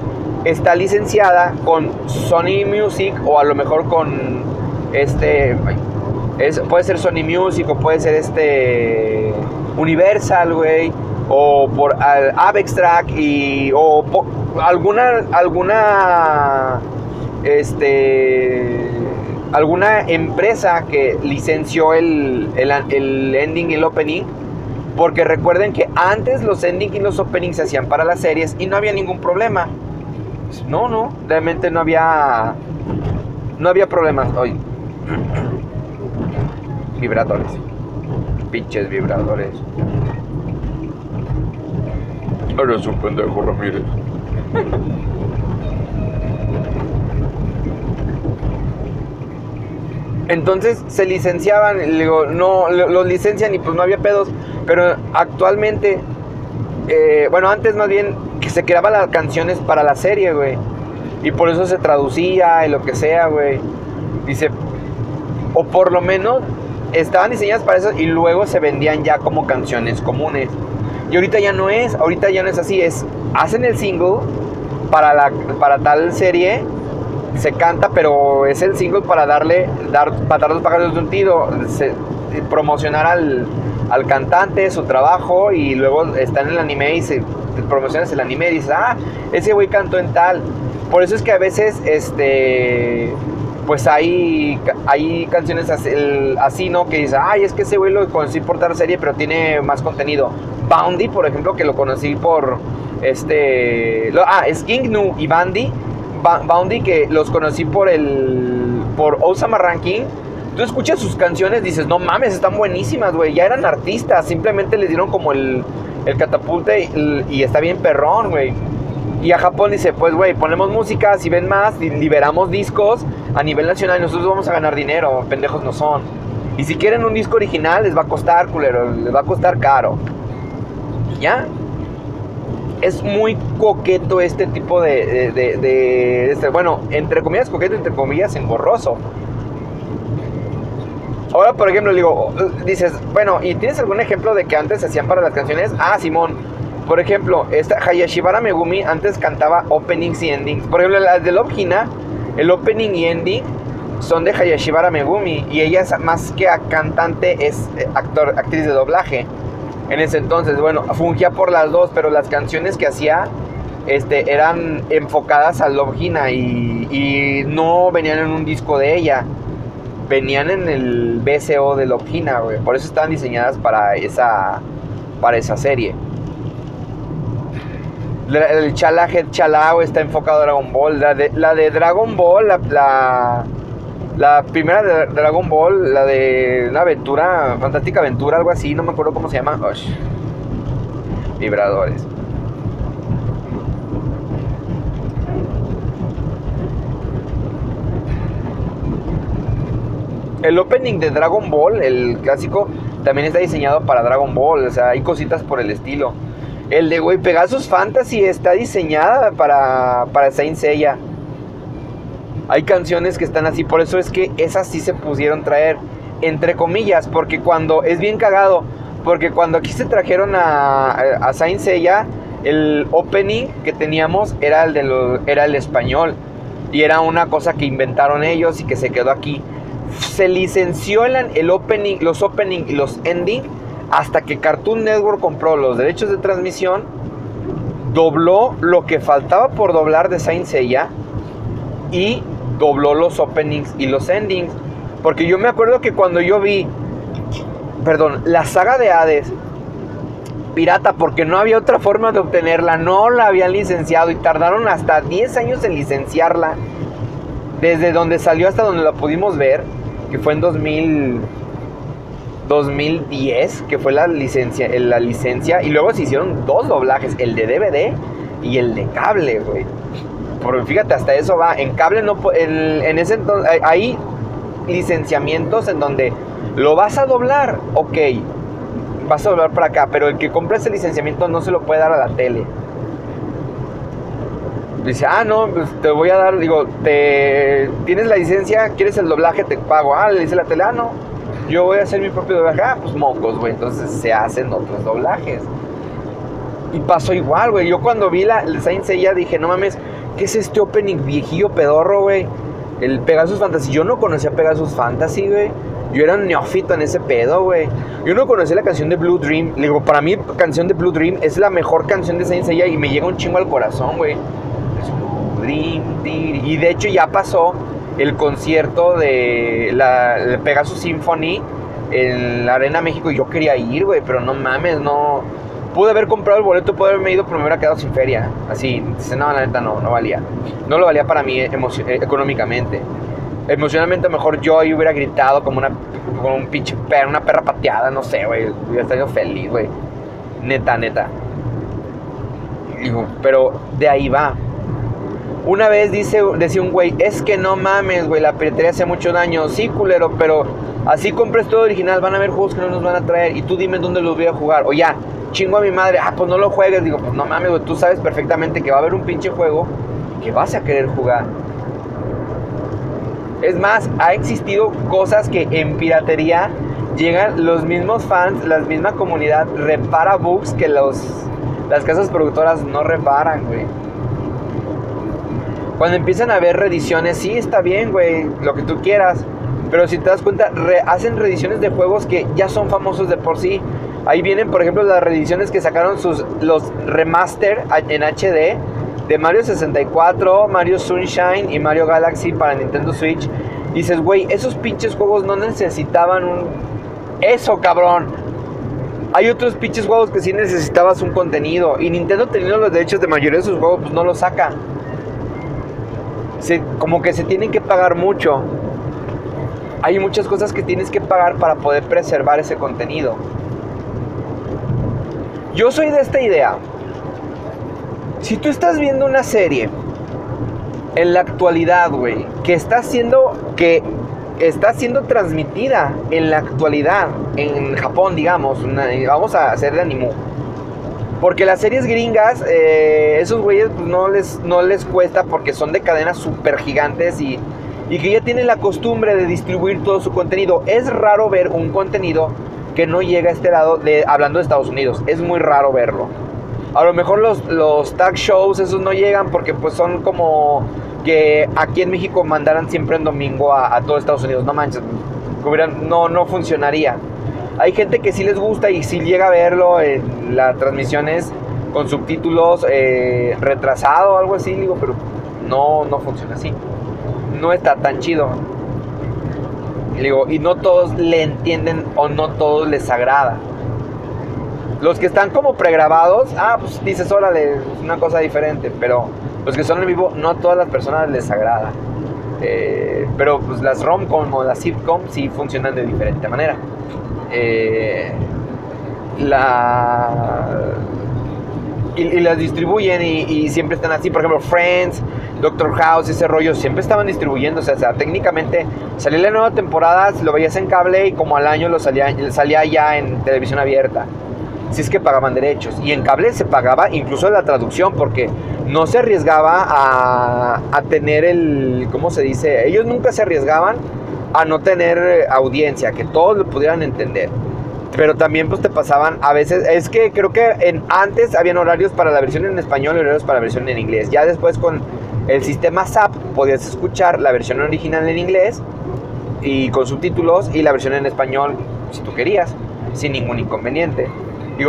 está licenciada con Sony Music o a lo mejor con este puede ser Sony Music o puede ser este Universal, güey, o por Avex Track y o alguna alguna este alguna empresa que licenció el, el, ending y el opening porque recuerden que antes los ending y los openings se hacían para las series y no había ningún problema. No, no, realmente no había no había problemas hoy vibradores. Pinches vibradores. Eres un pendejo, Ramírez. Entonces se licenciaban, digo, no, los licencian y pues no había pedos. Pero actualmente, eh, bueno, antes más bien que se creaban las canciones para la serie, güey. Y por eso se traducía y lo que sea, güey. Dice, o por lo menos estaban diseñadas para eso y luego se vendían ya como canciones comunes. Y ahorita ya no es, ahorita ya no es así, es hacen el single para la para tal serie se canta, pero es el single para darle dar para dar los pájaros de un tiro, promocionar al, al cantante, su trabajo y luego está en el anime y se promocionas el anime y dices, "Ah, ese güey cantó en tal." Por eso es que a veces este pues hay, hay canciones así, ¿no? Que dice, ay, es que ese güey lo conocí por tal serie, pero tiene más contenido. Boundy, por ejemplo, que lo conocí por este. ah, es King Nu y Bandy. Boundy, que los conocí por el. por Osama Ranking. Tú escuchas sus canciones, dices, no mames, están buenísimas, güey. Ya eran artistas, simplemente les dieron como el, el catapulte y, y está bien perrón, güey. Y a Japón dice, pues, güey, ponemos música, si ven más, liberamos discos a nivel nacional y nosotros vamos a ganar dinero, pendejos no son. Y si quieren un disco original, les va a costar, culero, les va a costar caro. ¿Ya? Es muy coqueto este tipo de, de, este, bueno, entre comillas coqueto, entre comillas engorroso. Ahora, por ejemplo, digo, dices, bueno, ¿y tienes algún ejemplo de que antes se hacían para las canciones? Ah, Simón, por ejemplo, esta Hayashibara Megumi antes cantaba openings y endings. Por ejemplo, las de Love Hina, el opening y ending son de Hayashibara Megumi y ella más que cantante es eh, actor, actriz de doblaje. En ese entonces, bueno, fungía por las dos, pero las canciones que hacía este, eran enfocadas a Love Hina y, no venían en un disco de ella. Venían en el BCO de Love Hina, Por eso estaban diseñadas para esa, para esa serie el Chala Head Chalao está enfocado a Dragon Ball. La de, Dragon Ball, la, la, primera de Dragon Ball, la de una aventura, fantástica aventura, algo así, no me acuerdo cómo se llama. vibradores. El opening de Dragon Ball, el clásico, también está diseñado para Dragon Ball. O sea, hay cositas por el estilo. El de, güey, Pegasus Fantasy está diseñada para, para Saint Seiya. Hay canciones que están así, por eso es que esas sí se pusieron traer, entre comillas, porque cuando, es bien cagado, porque cuando aquí se trajeron a, a Saint Seiya, el opening que teníamos era el, de era el español. Y era una cosa que inventaron ellos y que se quedó aquí. Se licenció el, el opening, los opening y los ending hasta que Cartoon Network compró los derechos de transmisión, dobló lo que faltaba por doblar de Saint Seiya y dobló los openings y los endings. Porque yo me acuerdo que cuando yo vi, perdón, la saga de Hades, pirata, porque no había otra forma de obtenerla, no la habían licenciado y tardaron hasta 10 años en licenciarla. desde donde salió hasta donde la pudimos ver, que fue en 2000, 2010, que fue la licencia, la licencia, y luego se hicieron dos doblajes, el de DVD y el de cable, güey. Porque fíjate, hasta eso va. En cable no, en ese entonces, hay licenciamientos en donde lo vas a doblar, ok, vas a doblar para acá, pero el que compra ese licenciamiento no se lo puede dar a la tele. Dice, ah, no, pues te voy a dar, digo, te, tienes la licencia, quieres el doblaje, te pago. Ah, le dice la tele, ah, no, yo voy a hacer mi propio doblaje. Ah, pues mocos, güey. Entonces se hacen otros doblajes. Y pasó igual, güey. Yo cuando vi la, el Saint dije, no mames, ¿qué es este opening viejillo pedorro, güey? El Pegasus Fantasy. Yo no conocía Pegasus Fantasy, güey. Yo era un neófito en ese pedo, güey. Yo no conocía la canción de Blue Dream. Le digo, para mí, canción de Blue Dream es la mejor canción de Saint Seiya y me llega un chingo al corazón, güey. Y de hecho ya pasó el concierto de la Pegasus Symphony en la Arena México y yo quería ir, güey, pero no mames, no. Pude haber comprado el boleto, pude haberme ido, pero me hubiera quedado sin feria. Así, dice, no, la neta no, no valía. No lo valía para mí eh, económicamente. Emocionalmente, mejor yo ahí hubiera gritado como una como un pinche perra, una perra pateada, no sé, güey. Hubiera estado feliz, güey. Neta, neta. pero de ahí va. Una vez dice, decía un güey, es que no mames, güey, la piratería hace mucho daño. Sí, culero, pero así compres todo original, van a haber juegos que no nos van a traer y tú dime dónde los voy a jugar. O ya, chingo a mi madre, ah, pues no lo juegues. Digo, pues no mames, güey, tú sabes perfectamente que va a haber un pinche juego que vas a querer jugar. Es más, ha existido cosas que en piratería llegan los mismos fans, la misma comunidad repara bugs que los, las casas productoras no reparan, güey. Cuando empiezan a ver reediciones, sí, está bien, güey, lo que tú quieras. Pero si te das cuenta, hacen reediciones de juegos que ya son famosos de por sí. Ahí vienen, por ejemplo, las reediciones que sacaron sus, los remaster en HD de Mario 64, Mario Sunshine y Mario Galaxy para Nintendo Switch. dices, güey, esos pinches juegos no necesitaban un... Eso, cabrón. Hay otros pinches juegos que sí necesitabas un contenido. Y Nintendo teniendo los derechos de mayoría de sus juegos, pues no los saca como que se tienen que pagar mucho. Hay muchas cosas que tienes que pagar para poder preservar ese contenido. Yo soy de esta idea. Si tú estás viendo una serie en la actualidad, güey, que está siendo que está siendo transmitida en la actualidad en Japón, digamos, vamos a hacer de anime porque las series gringas, eh, esos güeyes pues, no, les, no les cuesta porque son de cadenas súper gigantes y, y que ya tienen la costumbre de distribuir todo su contenido. Es raro ver un contenido que no llega a este lado, de, hablando de Estados Unidos. Es muy raro verlo. A lo mejor los, los tag shows, esos no llegan porque pues son como que aquí en México mandaran siempre en domingo a, a todo Estados Unidos. No manches, no, no funcionaría. Hay gente que sí les gusta y sí llega a verlo en las transmisiones con subtítulos eh, retrasado o algo así, digo, pero no, no funciona así. No está tan chido. Digo, y no todos le entienden o no todos les agrada. Los que están como pregrabados, ah, pues dices, órale, es una cosa diferente, pero los que son en vivo, no a todas las personas les agrada. Eh, pero pues las rom-com o las sitcom sí funcionan de diferente manera. Eh, la y, las distribuyen y, siempre están así. Por ejemplo, Friends, Doctor House, ese rollo, siempre estaban distribuyendo. O sea, técnicamente salía la nueva temporada, lo veías en cable y como al año lo salía, ya en televisión abierta. Si es que pagaban derechos. Y en cable se pagaba incluso la traducción porque no se arriesgaba a, a tener el, ¿cómo se dice? Ellos nunca se arriesgaban a no tener eh, audiencia, que todos lo pudieran entender. Pero también pues te pasaban a veces, es que creo que en, antes habían horarios para la versión en español y horarios para la versión en inglés. Ya después con el sistema SAP podías escuchar la versión original en inglés y con subtítulos y la versión en español si tú querías, sin ningún inconveniente.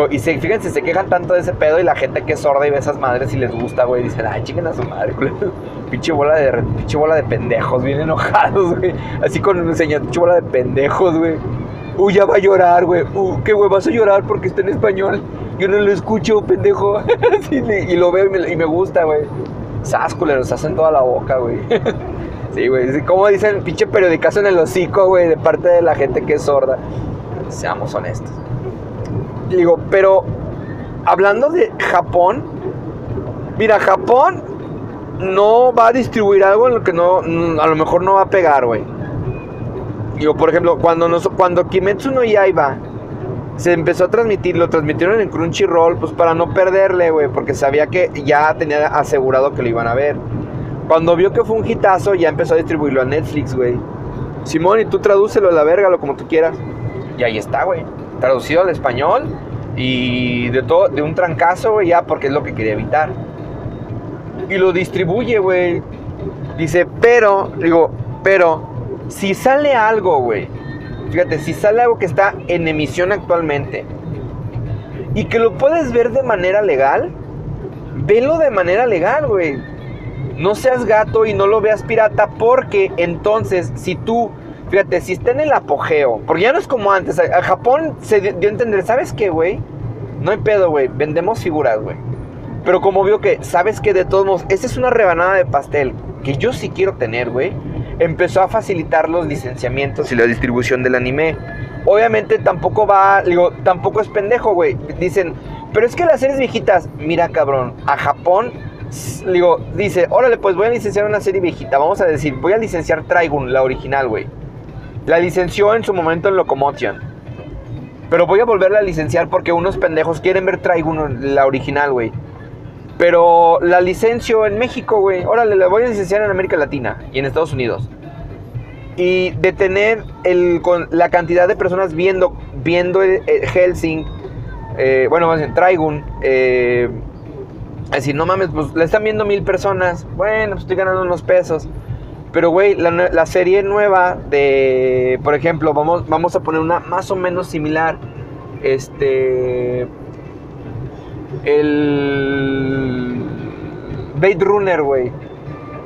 Y se, fíjense, se quejan tanto de ese pedo y la gente que es sorda y ve esas madres y les gusta, güey, dicen, ay, chiquen a su madre, pinche bola de, pinche bola de pendejos, bien enojados, güey. Así con un señor, pinche bola de pendejos, güey. Uy, ya va a llorar, güey. Uh, qué güey, vas a llorar porque está en español. Yo no lo escucho, pendejo. y lo veo y me, gusta, güey. Sas, culeros, hacen toda la boca, güey. Sí, güey. Como dicen, pinche periodicazo en el hocico, güey, de parte de la gente que es sorda. Seamos honestos. Digo, pero hablando de Japón, mira, Japón no va a distribuir algo en lo que no, a lo mejor no va a pegar, güey. Digo, por ejemplo, cuando, nos, cuando Kimetsu no Yaiba se empezó a transmitir, lo transmitieron en Crunchyroll, pues para no perderle, güey, porque sabía que ya tenía asegurado que lo iban a ver. Cuando vio que fue un hitazo, ya empezó a distribuirlo a Netflix, güey. Simón, y tú tradúcelo a la verga, lo como tú quieras. Y ahí está, güey. Traducido al español y de todo, de un trancazo, güey, ya, porque es lo que quería evitar. Y lo distribuye, güey. Dice, pero, digo, pero, si sale algo, güey. Fíjate, si sale algo que está en emisión actualmente y que lo puedes ver de manera legal, velo de manera legal, güey. No seas gato y no lo veas pirata porque entonces si tú, fíjate, si está en el apogeo, porque ya no es como antes, a, Japón se dio a entender, ¿sabes qué, güey? No hay pedo, güey, vendemos figuras, güey. Pero como vio que, ¿sabes qué? De todos modos, esa es una rebanada de pastel que yo sí quiero tener, güey. Empezó a facilitar los licenciamientos y la distribución del anime. Obviamente tampoco va, digo, tampoco es pendejo, güey. Dicen, pero es que las series viejitas, mira cabrón, a Japón digo, dice, órale, pues voy a licenciar una serie viejita. Vamos a decir, voy a licenciar Trigun, la original, güey. La licenció en su momento en Locomotion. Pero voy a volverla a licenciar porque unos pendejos quieren ver Trigun, la original, güey. Pero la licencio en México, güey. Órale, la voy a licenciar en América Latina y en Estados Unidos. Y de tener el, con la cantidad de personas viendo, viendo Helsing, eh, bueno, más bien Trigun, eh, Decir, no mames, pues la están viendo mil personas. Bueno, pues estoy ganando unos pesos. Pero, güey, la, serie nueva de, por ejemplo, vamos, vamos a poner una más o menos similar. Este. El. Blade Runner, güey.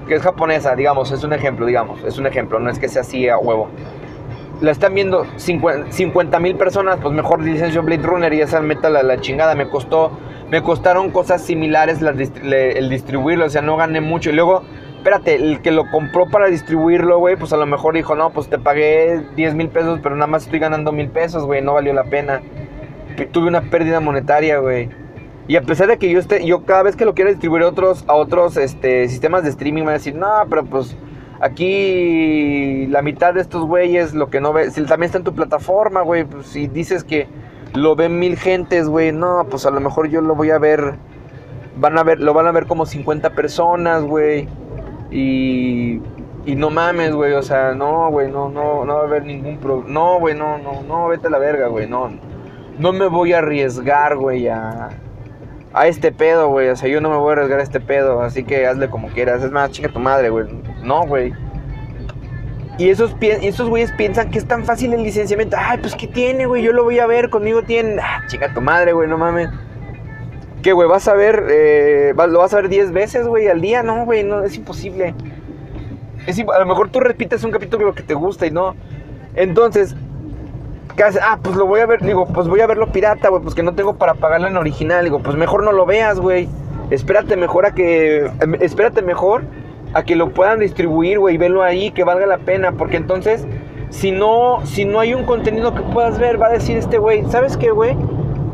Que es japonesa, digamos, es un ejemplo, digamos. Es un ejemplo, no es que sea así a huevo. La están viendo 50 mil personas, pues mejor licencio Blade Runner y esa meta la, la chingada. Me costó me costaron cosas similares el distribuirlo, o sea, no gané mucho. Y luego, espérate, el que lo compró para distribuirlo, güey, pues a lo mejor dijo, no, pues te pagué 10 mil pesos, pero nada más estoy ganando mil pesos, güey, no valió la pena. tuve una pérdida monetaria, güey. Y a pesar de que yo esté, yo cada vez que lo quiero distribuir a otros, a este, sistemas de streaming, me van a decir, no, pero pues aquí la mitad de estos güeyes, lo que no ves, si también está en tu plataforma, güey, pues si dices que lo ven mil gentes, güey. No, pues a lo mejor yo lo voy a ver. Van a ver, lo van a ver como 50 personas, güey. Y. Y no mames, güey. O sea, no, güey. No, no, no va a haber ningún problema. No, güey, no, no, no, vete a la verga, güey. No. No me voy a arriesgar, güey, a. A este pedo, güey. O sea, yo no me voy a arriesgar a este pedo. Así que hazle como quieras. Es más, chinga tu madre, güey. No, güey. Y esos, esos güeyes piensan que es tan fácil el licenciamiento. Ay, pues ¿qué tiene, güey? Yo lo voy a ver, conmigo tienen... Ah, chica tu madre, güey, no mames. ¿Qué, güey? ¿Vas a ver, eh, lo vas a ver 10 veces, güey, al día? No, güey, no, es imposible. Es a lo mejor tú repites un capítulo que te gusta y no. Entonces. Ah, pues lo voy a ver, digo, pues voy a verlo pirata, güey, pues que no tengo para pagarlo en original. Digo, pues mejor no lo veas, güey. Espérate mejor a que... Em, espérate mejor a que lo puedan distribuir, güey, y verlo ahí, que valga la pena, porque entonces, si no, si no hay un contenido que puedas ver, va a decir este güey, ¿sabes qué, güey?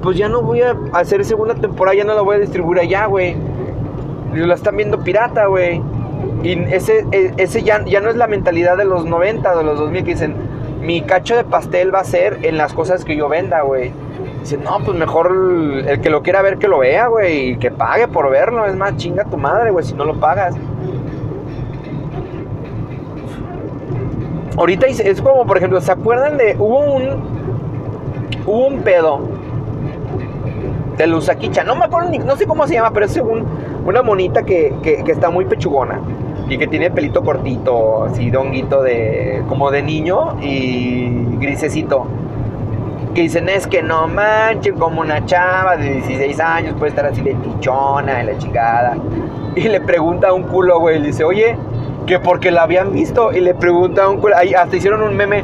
Pues ya no voy a hacer segunda temporada, ya no la voy a distribuir allá, güey. La están viendo pirata, güey. Y ese, e, ese ya, ya no es la mentalidad de los 90, de los 2000, que dicen, mi cacho de pastel va a ser en las cosas que yo venda, güey. Dicen, no, pues mejor el que lo quiera ver que lo vea, güey, y que pague por verlo. Es más, chinga tu madre, güey, si no lo pagas. ahorita es como, por ejemplo, ¿se acuerdan de. Hubo un. Hubo un pedo. De Lusaquicha. No me acuerdo ni. No sé cómo se llama, pero es una monita que, que, está muy pechugona. Y que tiene pelito cortito, así donguito de. como de niño y grisecito. Que dicen es que no manchen, como una chava de 16 años puede estar así de tichona, en la chingada. Y le pregunta a un culo, güey, le dice, oye, que porque la habían visto y le preguntaron, hasta hicieron un meme,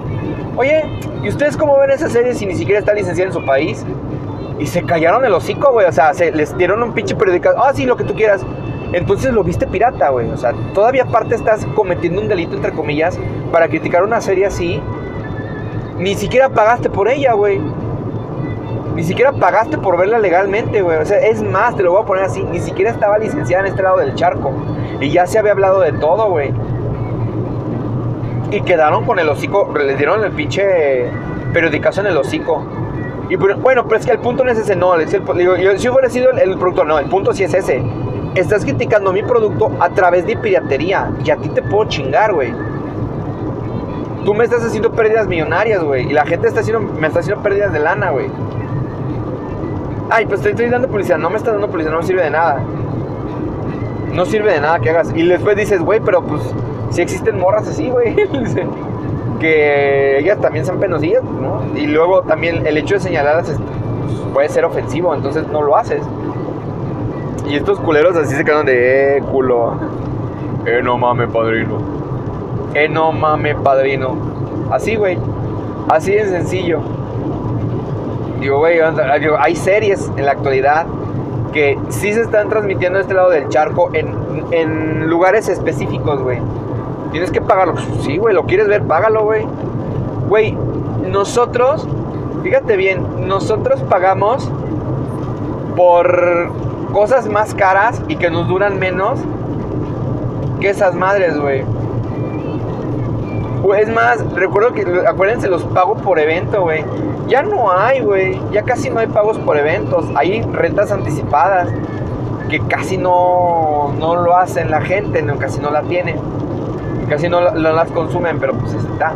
oye, ¿y ustedes cómo ven esa serie si ni siquiera está licenciada en su país? Y se callaron el hocico, güey, o sea, se les dieron un pinche periódico, ah, sí, lo que tú quieras. entonces lo viste pirata, güey. O sea, todavía aparte estás cometiendo un delito, entre comillas, para criticar una serie así. Ni siquiera pagaste por ella, güey. Ni siquiera pagaste por verla legalmente, güey. O sea, es más, te lo voy a poner así. Ni siquiera estaba licenciada en este lado del charco. Y ya se había hablado de todo, güey. Y quedaron con el hocico, le dieron el pinche periodicazo en el hocico. Y bueno, pero es que el punto no es ese, no. El, digo, yo, si hubiera sido el, el productor, no, el punto sí es ese estás criticando mi producto a través de piratería y a ti te puedo chingar, güey. Tú me estás haciendo pérdidas millonarias, güey. Y la gente está haciendo, me está haciendo pérdidas de lana, güey. Ay, pues te estoy dando publicidad. No me estás dando publicidad, no me sirve de nada. No sirve de nada que hagas. Y después dices, güey, pero pues si existen morras así, güey. que ellas también son penosillas, ¿no? Y luego también el hecho de señalarlas puede ser ofensivo, entonces no lo haces. Y estos culeros así se quedan de, eh, culo. Eh, no mames, padrino. Eh, no mames, padrino. Así, güey. Así de sencillo. Digo, güey, hay series en la actualidad que sí se están transmitiendo a este lado del charco en, en lugares específicos, güey. Tienes que pagarlo. Sí, güey, lo quieres ver, págalo, güey. Güey, nosotros, fíjate bien, nosotros pagamos por cosas más caras y que nos duran menos que esas madres, güey. Es más, recuerdo que, acuérdense, los pagos por evento, güey. Ya no hay, güey. Ya casi no hay pagos por eventos. Hay rentas anticipadas que casi no, no lo hacen la gente, no, casi no la tienen. Casi no, las consumen, pero pues está.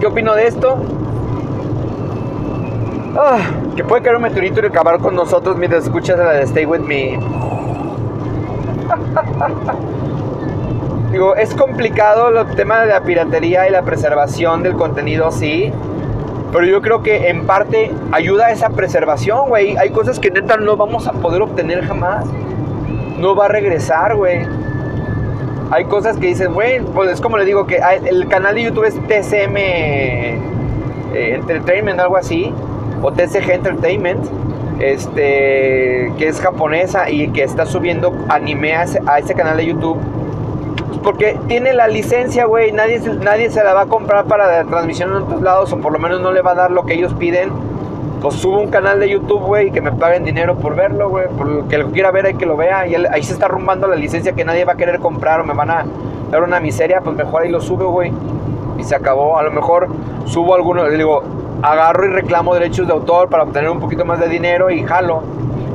¿Qué opino de esto? Ah, que puede caer un meteorito y acabar con nosotros mientras escuchas la de Stay With Me. Digo, es complicado el tema de la piratería y la preservación del contenido, sí. Pero yo creo que en parte ayuda a esa preservación, güey. Hay cosas que neta no vamos a poder obtener jamás. No va a regresar, güey. Hay cosas que dicen, güey, pues es como le digo que el canal de YouTube es TCM eh, Entertainment, algo así o TCG Entertainment, este, que es japonesa y que está subiendo anime a ese, canal de YouTube. Pues porque tiene la licencia, güey. Nadie, nadie se la va a comprar para la transmisión en otros lados, o por lo menos no le va a dar lo que ellos piden. Pues subo un canal de YouTube, güey, que me paguen dinero por verlo, güey. Que lo quiera ver, hay que lo vea. Y ahí se está rumbando la licencia que nadie va a querer comprar o me van a dar una miseria. Pues mejor ahí lo subo, güey. Y se acabó. A lo mejor subo alguno, digo, agarro y reclamo derechos de autor para obtener un poquito más de dinero y jalo.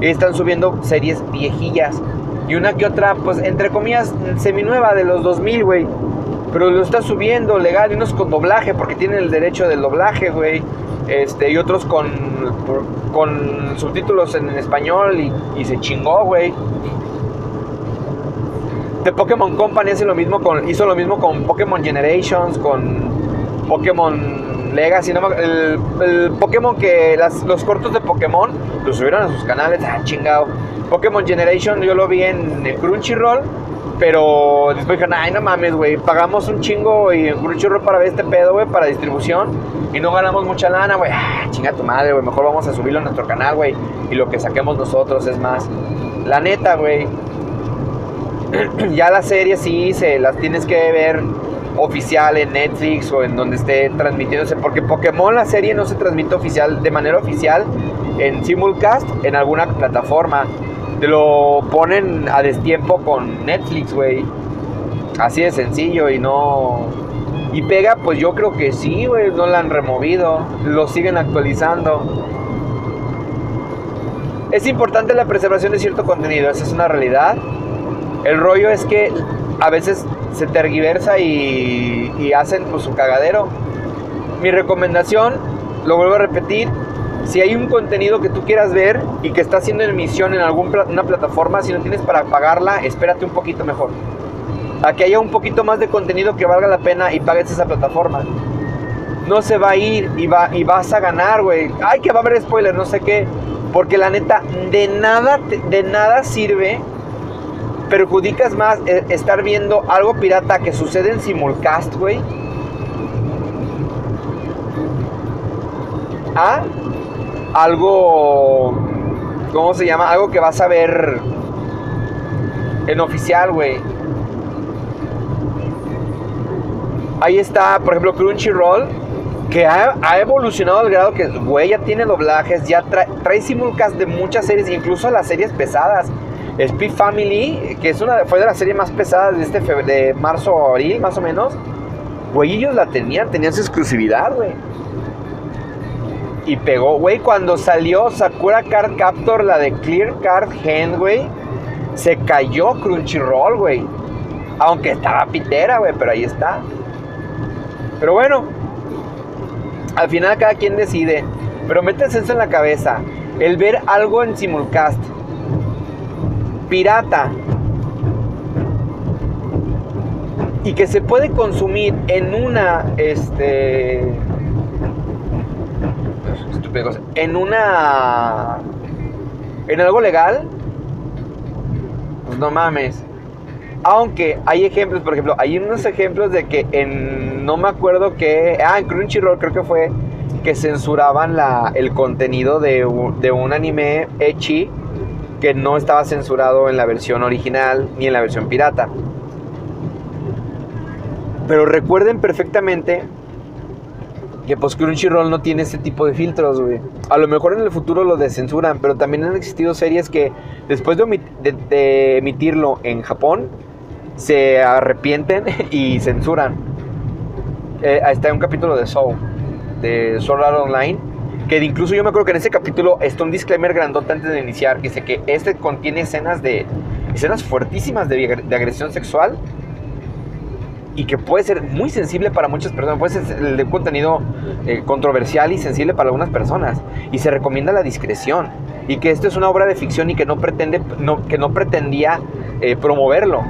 Y están subiendo series viejillas. Y una que otra, pues entre comillas, seminueva de los 2000, güey. Pero lo está subiendo legal y unos con doblaje porque tienen el derecho del doblaje, güey. Este, y otros con, con subtítulos en español y, y se chingó, güey. The Pokémon Company hace lo mismo con, hizo lo mismo con Pokémon Generations, con Pokémon Legacy, no, el, el, Pokémon que los cortos de Pokémon los subieron a sus canales, ah, chingado. Pokémon Generation yo lo vi en, Crunchyroll, pero después dijeron, ay, no mames, güey, pagamos un chingo y en Crunchyroll para ver este pedo, güey, para distribución y no ganamos mucha lana, güey. Ah, chinga tu madre, güey, mejor vamos a subirlo a nuestro canal, güey, y lo que saquemos nosotros es más. La neta, güey, ya las series sí se las tienes que ver oficial en Netflix o en donde esté transmitiéndose, porque Pokémon la serie no se transmite oficial de manera oficial en simulcast en alguna plataforma. Te lo ponen a destiempo con Netflix, güey. Así de sencillo y no y pega, pues yo creo que sí, güey, no la han removido, lo siguen actualizando. Es importante la preservación de cierto contenido, esa es una realidad. El rollo es que a veces se tergiversa y, hacen pues, su cagadero. Mi recomendación, lo vuelvo a repetir, si hay un contenido que tú quieras ver y que está haciendo emisión en alguna plataforma, si no tienes para pagarla, espérate un poquito mejor. A que haya un poquito más de contenido que valga la pena y pagues esa plataforma. No se va a ir y, va, y vas a ganar, güey. Ay, que va a haber spoiler, no sé qué. Porque la neta, de nada, de nada sirve perjudicas más eh, estar viendo algo pirata que sucede en simulcast, güey. A algo, ¿cómo se llama? Algo que vas a ver En oficial, güey. Ahí está, por ejemplo, Crunchyroll, que ha, ha evolucionado al grado que, güey, ya tiene doblajes, ya trae, simulcast de muchas series, incluso las series pesadas. Speed Family, que es una, fue de las series más pesadas de, este de marzo a abril, más o menos. Güey, ellos la tenían, tenían su exclusividad, güey. Y pegó, güey, cuando salió Sakura Card Captor, la de Clear Card Hand, güey, se cayó Crunchyroll, güey. Aunque estaba pitera, güey, pero ahí está. Pero bueno, al final cada quien decide. Pero métese eso en la cabeza. El ver algo en simulcast. Pirata. Y que se puede consumir en una, este... En una... En algo legal. Pues no mames. Aunque hay ejemplos, por ejemplo, hay unos ejemplos de que en, no me acuerdo que, ah, en Crunchyroll creo que fue, que censuraban la, el contenido de, de un anime Echi que no estaba censurado en la versión original ni en la versión pirata. Pero recuerden perfectamente que pues Crunchyroll no tiene este tipo de filtros, güey. A lo mejor en el futuro lo descensuran, pero también han existido series que después de, emitirlo en Japón, se arrepienten y censuran. Eh, ahí está un capítulo de Soul, de Sword Art Online, que incluso yo me acuerdo que en ese capítulo está un disclaimer grandote antes de iniciar, que dice que este contiene escenas de escenas fuertísimas de, de agresión sexual y que puede ser muy sensible para muchas personas, puede ser de contenido eh, controversial y sensible para algunas personas. Y se recomienda la discreción y que esto es una obra de ficción y que no pretende no, que no pretendía eh, promoverlo.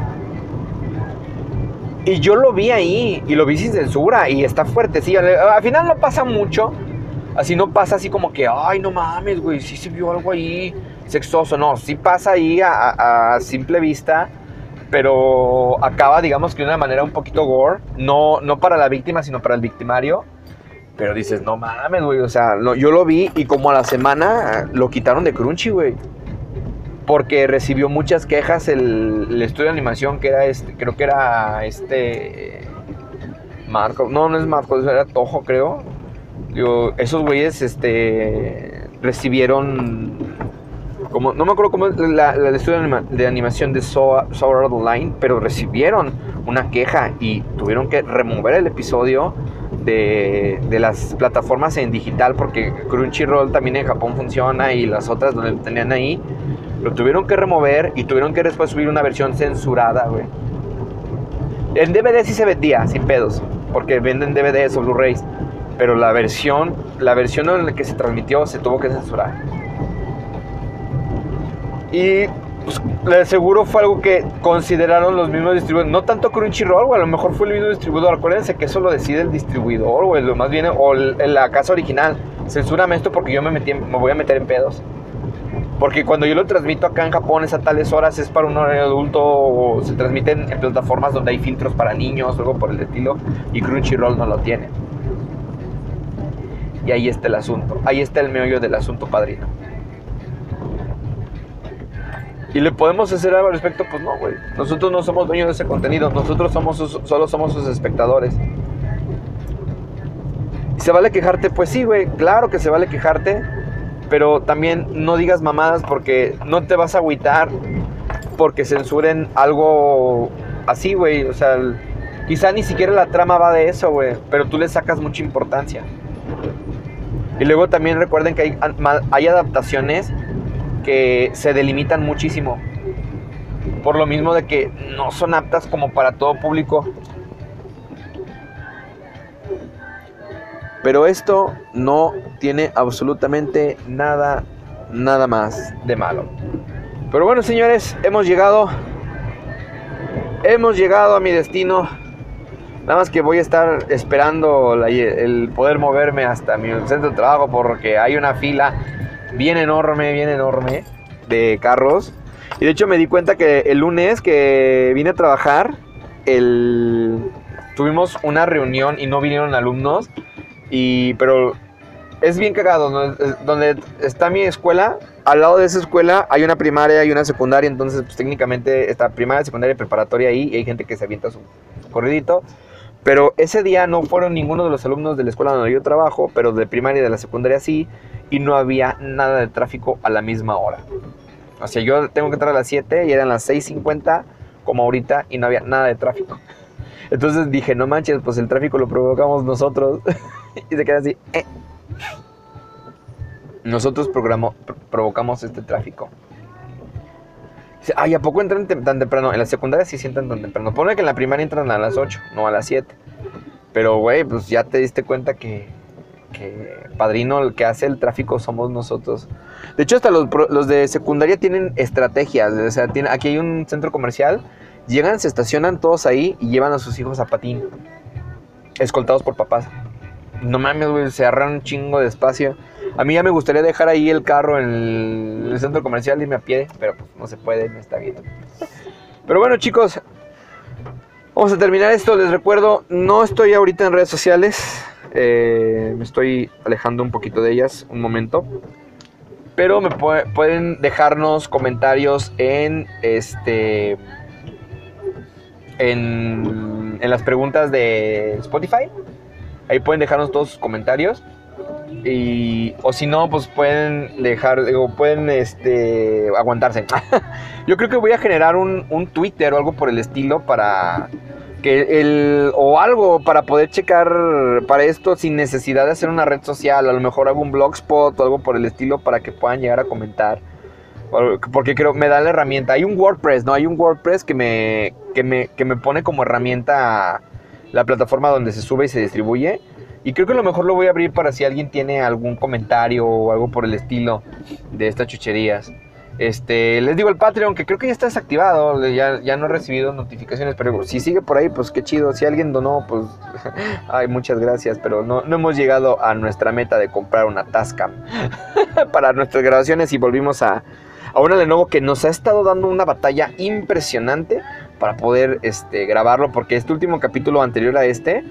Y yo lo vi ahí y lo vi sin censura y está fuerte, sí, al final no pasa mucho, así no pasa así como que, ay, no mames, güey, sí se vio algo ahí sexoso, no, sí pasa ahí a, a- a simple vista, pero acaba, digamos que de una manera un poquito gore, no, no para la víctima, sino para el victimario. Pero dices, no mames, güey, o sea, yo lo vi y como a la semana lo quitaron de Crunchy, güey. Porque recibió muchas quejas el, el estudio de animación que era este, creo que era este Marco, no, no es Marco, era Tojo, creo. Digo, esos güeyes este recibieron no me acuerdo cómo es la, la- el estudio de, anima- de animación de Sword Art Online, pero recibieron una queja y tuvieron que remover el episodio de, de las plataformas en digital porque Crunchyroll también en Japón funciona y las otras donde lo tenían ahí lo tuvieron que remover y tuvieron que después subir una versión censurada, güey. En DVD sí se vendía, sin pedos, porque venden DVDs o Blu-rays, pero la versión, la versión en la que se transmitió se tuvo que censurar. Y pues, seguro fue algo que consideraron los mismos distribuidores. No tanto Crunchyroll, o a lo mejor fue el mismo distribuidor. Acuérdense que eso lo decide el distribuidor, o el, más bien, o la casa original. Censúrame esto porque yo me, metí me voy a meter en pedos. Porque cuando yo lo transmito acá en Japón es a tales horas, es para un horario adulto, o se transmiten en plataformas donde hay filtros para niños, algo por el estilo, y Crunchyroll no lo tiene. Y ahí está el asunto, ahí está el meollo del asunto, padrino. ¿Y le podemos hacer algo al respecto? Pues no, güey. Nosotros no somos dueños de ese contenido, nosotros somos sus- solo somos sus espectadores. ¿Y se vale quejarte? Pues sí, güey, claro que se vale quejarte, pero también no digas mamadas porque no te vas a agüitar porque censuren algo así, güey. O sea, el- quizá ni siquiera la trama va de eso, güey, pero tú le sacas mucha importancia. Y luego también recuerden que hay, hay adaptaciones que se delimitan muchísimo. Por lo mismo de que no son aptas como para todo público. Pero esto no tiene absolutamente nada, nada más de malo. Pero bueno, señores, hemos llegado. Hemos llegado a mi destino. Nada más que voy a estar esperando el poder moverme hasta mi centro de trabajo porque hay una fila bien enorme, bien enorme de carros. Y de hecho me di cuenta que el lunes que vine a trabajar, el... tuvimos una reunión y no vinieron alumnos. Y, pero es bien cagado. Donde está mi escuela, al lado de esa escuela hay una primaria y una secundaria. Entonces, pues técnicamente está primaria, secundaria y preparatoria ahí. Y hay gente que se avienta su corridito. Pero ese día no fueron ninguno de los alumnos de la escuela donde yo trabajo, pero de primaria y de la secundaria sí. Y no había nada de tráfico a la misma hora. O sea, yo tengo que entrar a las 7 y eran las 6.50 como ahorita y no había nada de tráfico. Entonces dije, no manches, pues el tráfico lo provocamos nosotros. y se queda así. eh. Nosotros provocamos este tráfico. Dice, Ay, ¿a poco entran tan temprano? En la secundaria sí sientan tan temprano. Pone que en la primaria entran a las 8, no a las 7. Pero, güey, pues ya te diste cuenta que, que padrino, el que hace el tráfico somos nosotros. De hecho, hasta los, los de secundaria tienen estrategias. O sea, tiene, aquí hay un centro comercial. Llegan, se estacionan todos ahí y llevan a sus hijos a patín. Escoltados por papás. No mames, güey, se agarran un chingo de espacio. A mí ya me gustaría dejar ahí el carro en el, centro comercial y irme a pie, pero pues no se puede, no está bien. Pero bueno, chicos, vamos a terminar esto. Les recuerdo, no estoy ahorita en redes sociales. eh, me estoy alejando un poquito de ellas un momento. Pero me pue- pueden dejarnos comentarios en este. En, en las preguntas de Spotify. Ahí pueden dejarnos todos sus comentarios. Y, o si no, pues pueden dejar, digo, pueden este, aguantarse. Yo creo que voy a generar un, un Twitter o algo por el estilo para que el, o algo para poder checar para esto sin necesidad de hacer una red social. A lo mejor hago un blogspot o algo por el estilo para que puedan llegar a comentar. Porque creo me da la herramienta. Hay un WordPress, ¿no? Hay un WordPress que me, que me, que me pone como herramienta la plataforma donde se sube y se distribuye. Y creo que a lo mejor lo voy a abrir para si alguien tiene algún comentario o algo por el estilo de estas chucherías. Este, les digo el Patreon, que creo que ya está desactivado, ya, ya no he recibido notificaciones, pero si sigue por ahí, pues qué chido. Si alguien donó, pues, ay, muchas gracias, pero no, no hemos llegado a nuestra meta de comprar una Tascam para nuestras grabaciones y volvimos a, a una Lenovo que nos ha estado dando una batalla impresionante para poder este, grabarlo, porque este último capítulo anterior a este,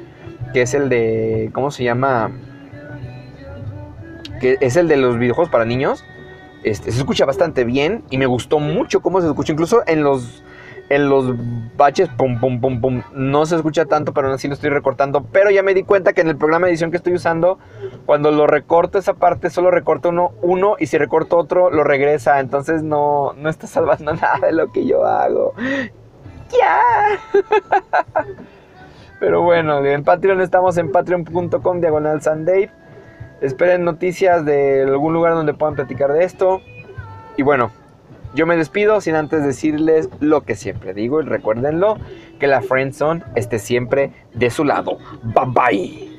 que es el de, ¿cómo se llama? Que es el de los videojuegos para niños. Este, se escucha bastante bien y me gustó mucho cómo se escucha. Incluso en los, en los baches, pum, pum, pum, pum, no se escucha tanto, pero aún así lo estoy recortando. Pero ya me di cuenta que en el programa de edición que estoy usando, cuando lo recorto esa parte, solo recorto uno, uno y si recorto otro, lo regresa. Entonces no, no está salvando nada de lo que yo hago. ¡Ya! Pero bueno, en Patreon estamos en patreon.com diagonal Sandave. Esperen noticias de algún lugar donde puedan platicar de esto. Y bueno, yo me despido sin antes decirles lo que siempre digo y recuérdenlo, que la Friendzone esté siempre de su lado. Bye bye.